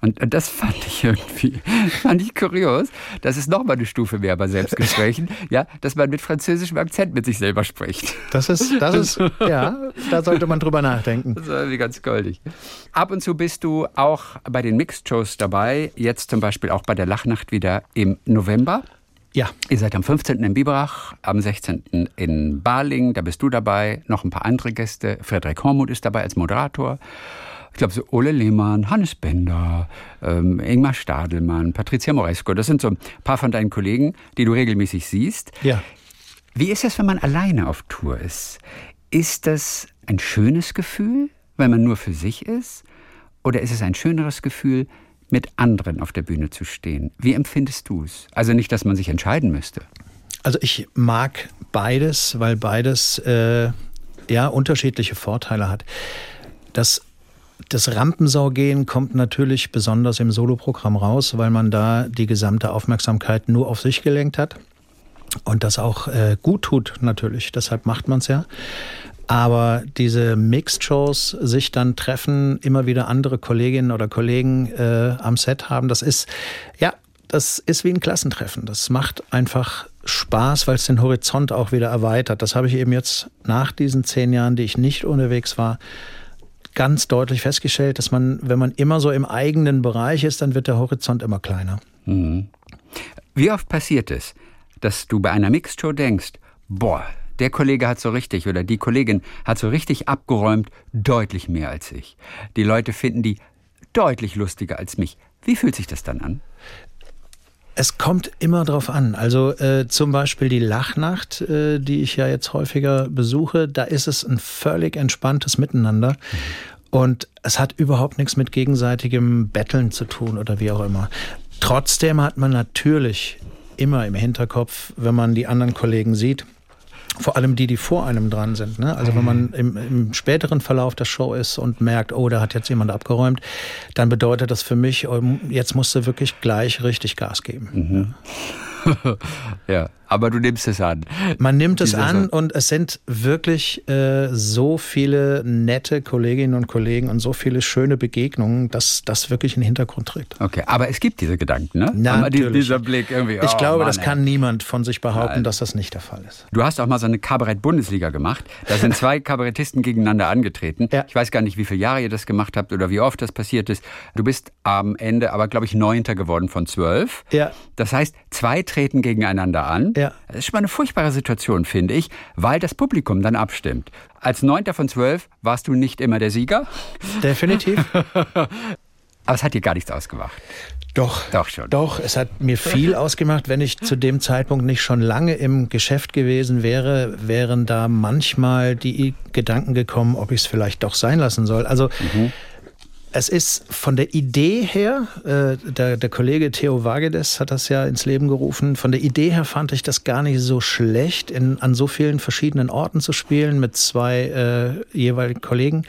Und, das fand ich irgendwie, fand ich kurios. Das ist nochmal eine Stufe mehr bei Selbstgesprächen, ja, dass man mit französischem Akzent mit sich selber spricht. Das ist, das ist, ja, da sollte man drüber nachdenken. Das ist irgendwie ganz goldig. Ab und zu bist du auch bei den Mixed-Shows dabei, jetzt zum Beispiel auch bei der Lachnacht wieder im November. Ja. Ihr seid am 15. in Biberach, am 16. in Baling, da bist du dabei, noch ein paar andere Gäste. Frederik Hormuth ist dabei als Moderator. Ich glaube, so Ole Lehmann, Hannes Bender, ähm, Ingmar Stadelmann, Patricia Moresco, das sind so ein paar von deinen Kollegen, die du regelmäßig siehst. Ja. Wie ist das, wenn man alleine auf Tour ist? Ist das ein schönes Gefühl, wenn man nur für sich ist? Oder ist es ein schöneres Gefühl, mit anderen auf der Bühne zu stehen. Wie empfindest du es? Also nicht, dass man sich entscheiden müsste. Also ich mag beides, weil beides äh, ja unterschiedliche Vorteile hat. Das das Rampensaugehen kommt natürlich besonders im Soloprogramm raus, weil man da die gesamte Aufmerksamkeit nur auf sich gelenkt hat. Und das auch äh, gut tut natürlich, deshalb macht man es ja. Aber diese Mixed-Shows, sich dann treffen, immer wieder andere Kolleginnen oder Kollegen äh, am Set haben, das ist, ja, das ist wie ein Klassentreffen. Das macht einfach Spaß, weil es den Horizont auch wieder erweitert. Das habe ich eben jetzt nach diesen zehn Jahren, die ich nicht unterwegs war, ganz deutlich festgestellt, dass man, wenn man immer so im eigenen Bereich ist, dann wird der Horizont immer kleiner. Mhm. Wie oft passiert es, dass du bei einer Mixshow denkst, boah, der Kollege hat so richtig oder die Kollegin hat so richtig abgeräumt, deutlich mehr als ich. Die Leute finden die deutlich lustiger als mich. Wie fühlt sich das dann an? Es kommt immer drauf an. Also äh, zum Beispiel die Lachnacht, äh, die ich ja jetzt häufiger besuche, da ist es ein völlig entspanntes Miteinander. Und es hat überhaupt nichts mit gegenseitigem Betteln zu tun oder wie auch immer. Trotzdem hat man natürlich immer im Hinterkopf, wenn man die anderen Kollegen sieht, vor allem die, die vor einem dran sind. Ne? Also wenn man im, im, späteren Verlauf der Show ist und merkt, oh, da hat jetzt jemand abgeräumt, dann bedeutet das für mich, oh, jetzt musst du wirklich gleich richtig Gas geben. Mhm. ja, aber du nimmst es an. Man nimmt es an und es sind wirklich äh, so viele nette Kolleginnen und Kollegen und so viele schöne Begegnungen, dass das wirklich einen Hintergrund trägt. Okay, aber es gibt diese Gedanken, ne? Natürlich. Dieser Blick irgendwie. Oh, ich glaube, Mann, das kann ey. niemand von sich behaupten, Nein. dass das nicht der Fall ist. Du hast auch mal so eine Kabarett-Bundesliga gemacht. Da sind zwei Kabarettisten gegeneinander angetreten. Ja. Ich weiß gar nicht, wie viele Jahre ihr das gemacht habt oder wie oft das passiert ist. Du bist am Ende aber, glaube ich, Neunter geworden von zwölf. Ja. Das heißt, zwei treten gegeneinander an. Ja. Das ist schon mal eine furchtbare Situation, finde ich, weil das Publikum dann abstimmt. Als Neunter von zwölf warst du nicht immer der Sieger. Definitiv. Aber es hat dir gar nichts ausgemacht. Doch, doch schon. Doch, es hat mir viel ausgemacht. Wenn ich zu dem Zeitpunkt nicht schon lange im Geschäft gewesen wäre, wären da manchmal die Gedanken gekommen, ob ich es vielleicht doch sein lassen soll. Also mhm. Es ist von der Idee her, äh, der, der Kollege Theo Wagedes hat das ja ins Leben gerufen, von der Idee her fand ich das gar nicht so schlecht, in, an so vielen verschiedenen Orten zu spielen mit zwei äh, jeweiligen Kollegen.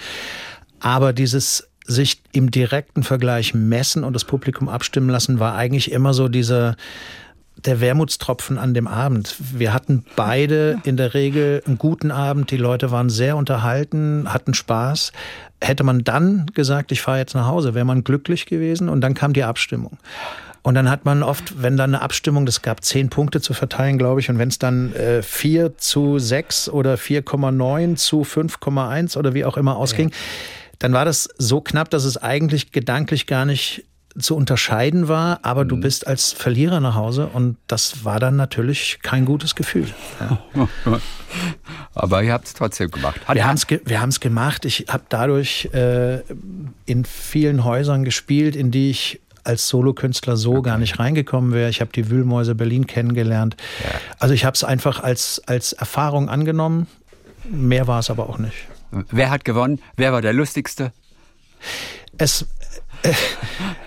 Aber dieses sich im direkten Vergleich messen und das Publikum abstimmen lassen, war eigentlich immer so dieser der Wermutstropfen an dem Abend. Wir hatten beide in der Regel einen guten Abend. Die Leute waren sehr unterhalten, hatten Spaß. Hätte man dann gesagt, ich fahre jetzt nach Hause, wäre man glücklich gewesen und dann kam die Abstimmung. Und dann hat man oft, wenn dann eine Abstimmung, das gab zehn Punkte zu verteilen, glaube ich, und wenn es dann äh, 4 zu 6 oder 4,9 zu 5,1 oder wie auch immer ausging, ja. dann war das so knapp, dass es eigentlich gedanklich gar nicht zu unterscheiden war, aber mhm. du bist als Verlierer nach Hause und das war dann natürlich kein gutes Gefühl. Ja. aber ihr habt es trotzdem gemacht. Hat wir haben es ge wir gemacht. Ich habe dadurch äh, in vielen Häusern gespielt, in die ich als Solokünstler so okay. gar nicht reingekommen wäre. Ich habe die Wühlmäuse Berlin kennengelernt. Ja. Also ich habe es einfach als, als Erfahrung angenommen. Mehr war es aber auch nicht. Wer hat gewonnen? Wer war der lustigste? Es,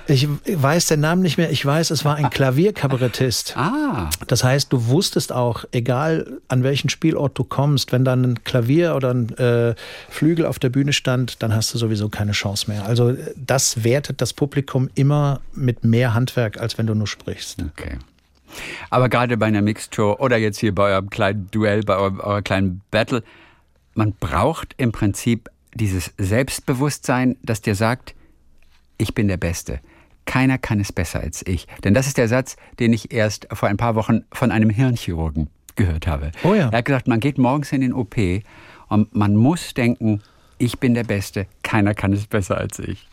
ich weiß den Namen nicht mehr. Ich weiß, es war ein Klavierkabarettist. Ah. Das heißt, du wusstest auch, egal an welchen Spielort du kommst, wenn dann ein Klavier oder ein äh, Flügel auf der Bühne stand, dann hast du sowieso keine Chance mehr. Also das wertet das Publikum immer mit mehr Handwerk, als wenn du nur sprichst. Okay. Aber gerade bei einer Mixture oder jetzt hier bei eurem kleinen Duell, bei eurem, eurer kleinen Battle, man braucht im Prinzip dieses Selbstbewusstsein, das dir sagt, ich bin der Beste. Keiner kann es besser als ich. Denn das ist der Satz, den ich erst vor ein paar Wochen von einem Hirnchirurgen gehört habe. Oh ja. Er hat gesagt, man geht morgens in den OP und man muss denken, ich bin der Beste, keiner kann es besser als ich.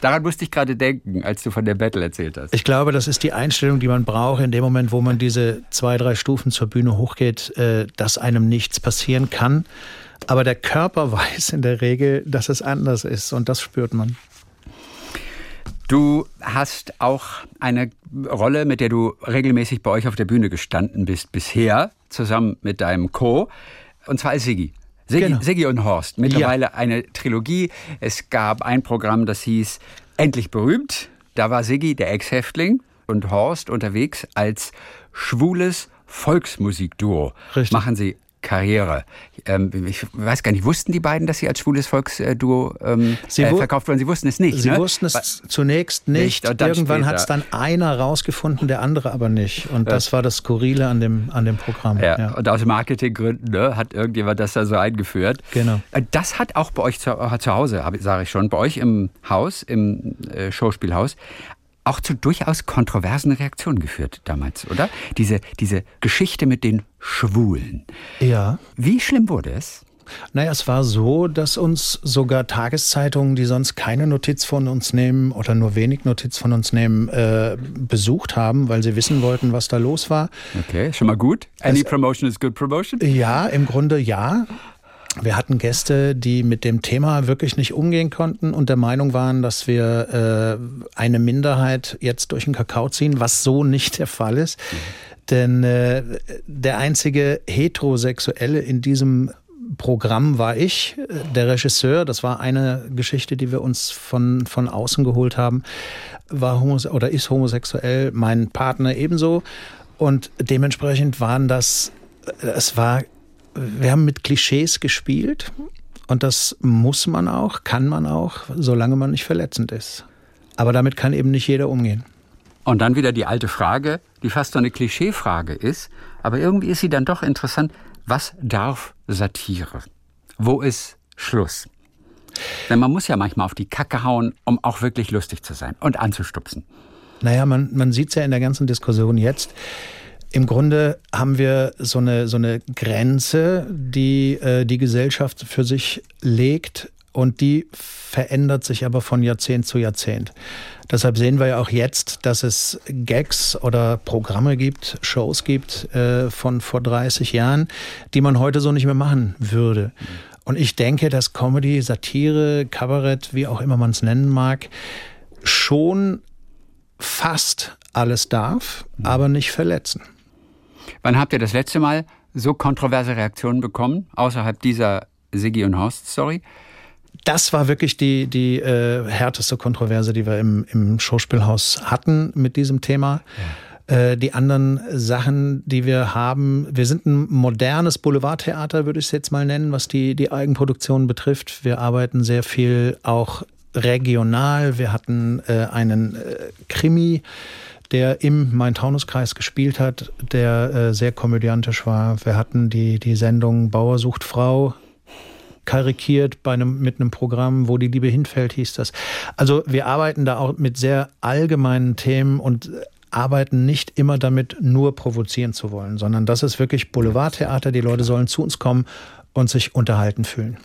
Daran musste ich gerade denken, als du von der Battle erzählt hast. Ich glaube, das ist die Einstellung, die man braucht in dem Moment, wo man diese zwei, drei Stufen zur Bühne hochgeht, äh, dass einem nichts passieren kann. Aber der Körper weiß in der Regel, dass es anders ist und das spürt man. Du hast auch eine Rolle, mit der du regelmäßig bei euch auf der Bühne gestanden bist bisher, zusammen mit deinem Co. Und zwar als Siggi. Siggi, genau. Siggi und Horst. Mittlerweile ja. eine Trilogie. Es gab ein Programm, das hieß Endlich berühmt. Da war Siggi der Ex-Häftling und Horst unterwegs als schwules Volksmusikduo Richtig. machen Sie Karriere. Ähm, ich weiß gar nicht, wussten die beiden, dass sie als schwules Volksduo ähm, äh, verkauft wurden? Sie wussten es nicht. Sie ne? wussten es Wa- zunächst nicht. Nicht, Irgendwann hat es dann einer rausgefunden, der andere aber nicht. Und das war das Skurrile an dem, an dem Programm. Ja, und aus Marketinggründen ne, hat irgendjemand das da so eingeführt. Genau. Äh, Das hat auch bei euch zu, äh, zu Hause, sage ich schon, bei euch im Haus, im äh, Schauspielhaus, auch zu durchaus kontroversen Reaktionen geführt damals, oder? Diese, diese Geschichte mit den Schwulen. ja. Wie schlimm wurde es? Naja, es war so, dass uns sogar Tageszeitungen, die sonst keine Notiz von uns nehmen oder nur wenig Notiz von uns nehmen, äh, besucht haben, weil sie wissen wollten, was da los war. Okay, schon mal gut. Any promotion is good promotion. Ja, im Grunde ja. Wir hatten Gäste, die mit dem Thema wirklich nicht umgehen konnten und der Meinung waren, dass wir äh, eine Minderheit jetzt durch den Kakao ziehen, was so nicht der Fall ist. Denn äh, der einzige Heterosexuelle in diesem Programm war ich, äh, der Regisseur. Das war eine Geschichte, die wir uns von, von außen geholt haben. War homose oder ist homosexuell, mein Partner ebenso. Und dementsprechend waren das, äh, es war, wir haben mit Klischees gespielt. Und das muss man auch, kann man auch, solange man nicht verletzend ist. Aber damit kann eben nicht jeder umgehen. Und dann wieder die alte Frage, die fast so eine Klischeefrage ist, aber irgendwie ist sie dann doch interessant. Was darf Satire? Wo ist Schluss? Denn man muss ja manchmal auf die Kacke hauen, um auch wirklich lustig zu sein und anzustupsen. Naja, man, man sieht es ja in der ganzen Diskussion jetzt. Im Grunde haben wir so eine, so eine Grenze, die äh, die Gesellschaft für sich legt und die verändert sich aber von Jahrzehnt zu Jahrzehnt. Deshalb sehen wir ja auch jetzt, dass es Gags oder Programme gibt, Shows gibt äh, von vor 30 Jahren, die man heute so nicht mehr machen würde. Und ich denke, dass Comedy, Satire, Kabarett, wie auch immer man es nennen mag, schon fast alles darf, aber nicht verletzen. Wann habt ihr das letzte Mal so kontroverse Reaktionen bekommen, außerhalb dieser Siggi und Horst-Story? Das war wirklich die, die äh, härteste Kontroverse, die wir im, im Schauspielhaus hatten mit diesem Thema. Äh, die anderen Sachen, die wir haben, wir sind ein modernes Boulevardtheater, würde ich es jetzt mal nennen, was die, die Eigenproduktion betrifft. Wir arbeiten sehr viel auch regional. Wir hatten äh, einen äh, Krimi, der im Main-Taunus-Kreis gespielt hat, der äh, sehr komödiantisch war. Wir hatten die, die Sendung Bauer sucht Frau, karikiert bei einem, mit einem Programm, wo die Liebe hinfällt, hieß das. Also wir arbeiten da auch mit sehr allgemeinen Themen und arbeiten nicht immer damit, nur provozieren zu wollen, sondern das ist wirklich Boulevardtheater. Die Leute sollen zu uns kommen und sich unterhalten fühlen.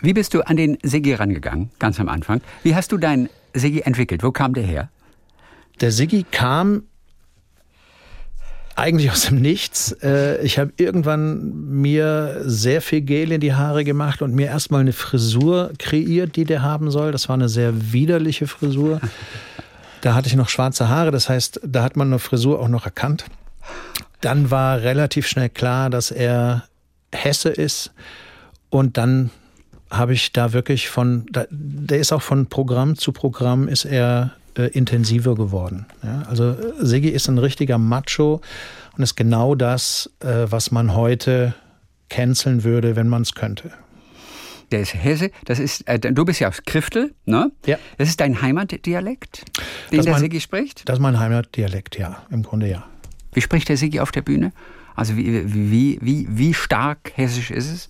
Wie bist du an den Siggi rangegangen, ganz am Anfang? Wie hast du deinen Siggi entwickelt? Wo kam der her? Der Siggi kam eigentlich aus dem Nichts. Äh, Ich habe irgendwann mir sehr viel Gel in die Haare gemacht und mir erstmal eine Frisur kreiert, die der haben soll. Das war eine sehr widerliche Frisur. Da hatte ich noch schwarze Haare, das heißt, da hat man eine Frisur auch noch erkannt. Dann war relativ schnell klar, dass er Hesse ist. Und dann habe ich da wirklich von, der ist auch von Programm zu Programm ist er äh, intensiver geworden. Ja, also äh, Siggi ist ein richtiger Macho und ist genau das, äh, was man heute canceln würde, wenn man es könnte. Der ist Hesse. Das ist, äh, du bist ja aus Kriftel, ne? Ja. Das ist dein Heimatdialekt, den Das der mein- Siggi spricht? Das ist mein Heimatdialekt, ja, im Grunde ja. Wie spricht der Siggi auf der Bühne? Also wie, wie, wie, wie stark hessisch ist es?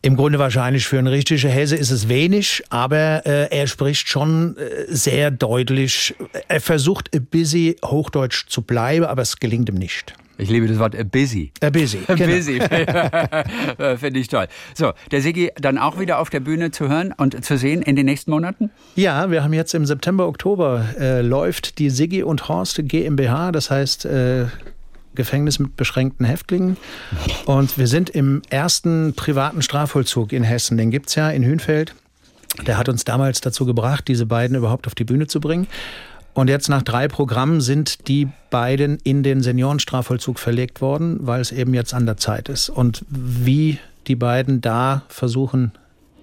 Im Grunde wahrscheinlich für einen richtigen Hesse ist es wenig, aber äh, er spricht schon äh, sehr deutlich. Er versucht ein bisschen Hochdeutsch zu bleiben, aber es gelingt ihm nicht. Ich liebe das Wort äh, busy. Ein bisschen. genau. Busy. Finde ich toll. So, der Siggi dann auch wieder auf der Bühne zu hören und zu sehen in den nächsten Monaten? Ja, wir haben jetzt im September, Oktober äh, läuft die Siggi und Horst GmbH, das heißt äh, Gefängnis mit beschränkten Häftlingen. Und wir sind im ersten privaten Strafvollzug in Hessen. Den gibt's ja in Hünfeld. Der hat uns damals dazu gebracht, diese beiden überhaupt auf die Bühne zu bringen. Und jetzt nach drei Programmen sind die beiden in den Seniorenstrafvollzug verlegt worden, weil es eben jetzt an der Zeit ist. Und wie die beiden da versuchen,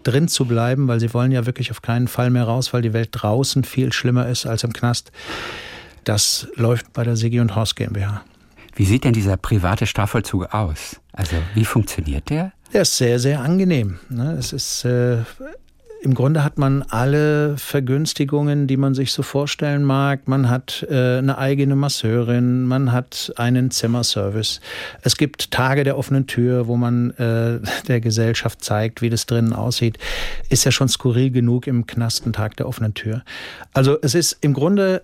drin zu bleiben, weil sie wollen ja wirklich auf keinen Fall mehr raus, weil die Welt draußen viel schlimmer ist als im Knast. Das läuft bei der Sigi und Horst GmbH. Wie sieht denn dieser private Strafvollzug aus? Also wie funktioniert der? Der ist sehr, sehr angenehm. Ne? Es ist äh, im Grunde hat man alle Vergünstigungen, die man sich so vorstellen mag. Man hat äh, eine eigene Masseurin, man hat einen Zimmerservice. Es gibt Tage der offenen Tür, wo man äh, der Gesellschaft zeigt, wie das drinnen aussieht. Ist ja schon skurril genug im Knastentag der offenen Tür. Also es ist im Grunde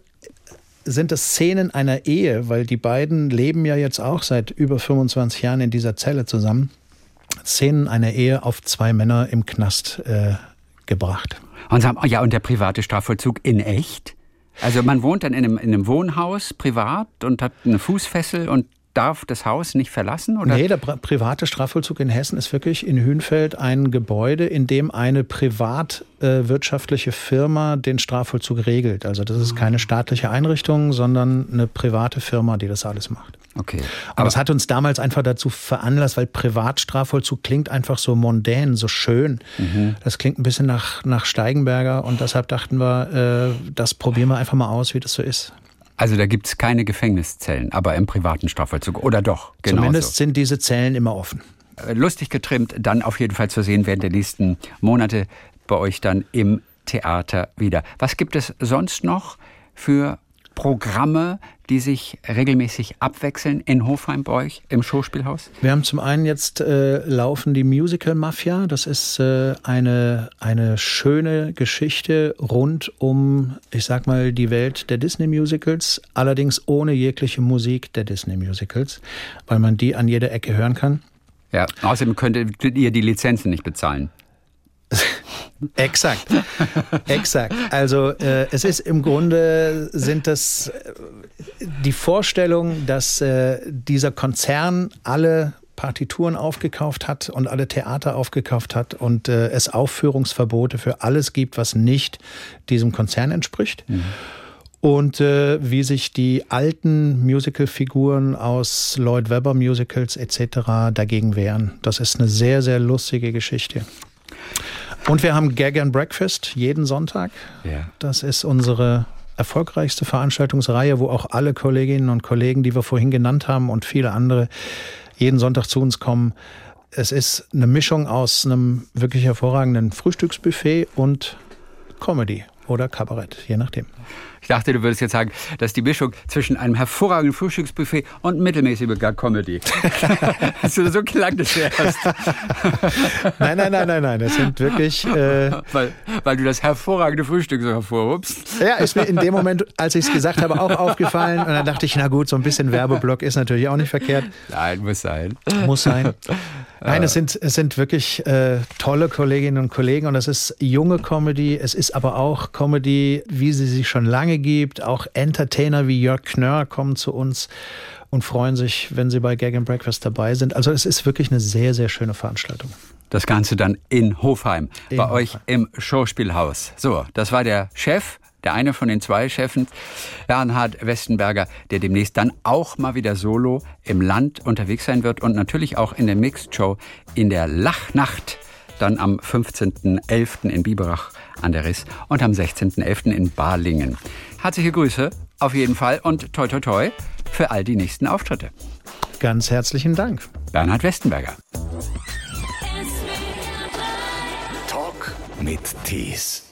sind das Szenen einer Ehe, weil die beiden leben ja jetzt auch seit über 25 Jahren in dieser Zelle zusammen. Szenen einer Ehe auf zwei Männer im Knast äh, gebracht. Und sagen, ja, und der private Strafvollzug in echt? Also man wohnt dann in einem, in einem Wohnhaus privat und hat eine Fußfessel und darf das Haus nicht verlassen? Oder? Nee, der private Strafvollzug in Hessen ist wirklich in Hünfeld ein Gebäude, in dem eine privatwirtschaftliche äh, Firma den Strafvollzug regelt. Also das ist keine staatliche Einrichtung, sondern eine private Firma, die das alles macht. Okay. Aber es hat uns damals einfach dazu veranlasst, weil Privatstrafvollzug klingt einfach so mondän, so schön. Mhm. Das klingt ein bisschen nach, nach Steigenberger und deshalb dachten wir, äh, das probieren wir einfach mal aus, wie das so ist. Also da gibt es keine Gefängniszellen, aber im privaten Strafvollzug. Oder doch? Genauso. Zumindest sind diese Zellen immer offen. Äh, lustig getrimmt, dann auf jeden Fall zu sehen während der nächsten Monate bei euch dann im Theater wieder. Was gibt es sonst noch für Programme, die sich regelmäßig abwechseln in Hofheim bei euch im Schauspielhaus? Wir haben zum einen jetzt äh, laufen die Musical Mafia. Das ist äh, eine, eine schöne Geschichte rund um, ich sag mal, die Welt der Disney Musicals, allerdings ohne jegliche Musik der Disney Musicals, weil man die an jeder Ecke hören kann. Ja, außerdem könntet ihr die Lizenzen nicht bezahlen. Exakt, exakt. Also äh, es ist im Grunde sind das äh, die Vorstellung, dass äh, dieser Konzern alle Partituren aufgekauft hat und alle Theater aufgekauft hat und äh, es Aufführungsverbote für alles gibt, was nicht diesem Konzern entspricht. Mhm. Und äh, wie sich die alten Musicalfiguren aus Lloyd Webber Musicals etc. dagegen wehren. Das ist eine sehr, sehr lustige Geschichte. Und wir haben Gag and Breakfast jeden Sonntag. Ja. Das ist unsere erfolgreichste Veranstaltungsreihe, wo auch alle Kolleginnen und Kollegen, die wir vorhin genannt haben und viele andere jeden Sonntag zu uns kommen. Es ist eine Mischung aus einem wirklich hervorragenden Frühstücksbuffet und Comedy oder Kabarett, je nachdem. Ich dachte, du würdest jetzt sagen, dass die Mischung zwischen einem hervorragenden Frühstücksbuffet und mittelmäßiger Comedy. so, so klang das erst. nein, nein, nein, nein, nein. Das sind wirklich. Äh weil, weil du das hervorragende Frühstück so hervorhubst. Ja, ist mir in dem Moment, als ich es gesagt habe, auch aufgefallen. Und dann dachte ich, na gut, so ein bisschen Werbeblock ist natürlich auch nicht verkehrt. Nein, muss sein. Muss sein. Nein, es sind, es sind wirklich äh, tolle Kolleginnen und Kollegen und es ist junge Comedy. Es ist aber auch Comedy, wie sie sich schon lange gibt. Auch Entertainer wie Jörg Knörr kommen zu uns und freuen sich, wenn sie bei Gag and Breakfast dabei sind. Also es ist wirklich eine sehr, sehr schöne Veranstaltung. Das Ganze dann in Hofheim, in bei Hofheim. euch im Schauspielhaus. So, das war der Chef der eine von den zwei Chefen, Bernhard Westenberger, der demnächst dann auch mal wieder solo im Land unterwegs sein wird und natürlich auch in der Mixed Show in der Lachnacht dann am 15.11. in Biberach an der Riss und am 16.11. in Balingen. Herzliche Grüße auf jeden Fall und toi toi toi für all die nächsten Auftritte. Ganz herzlichen Dank. Bernhard Westenberger. Talk mit Tees.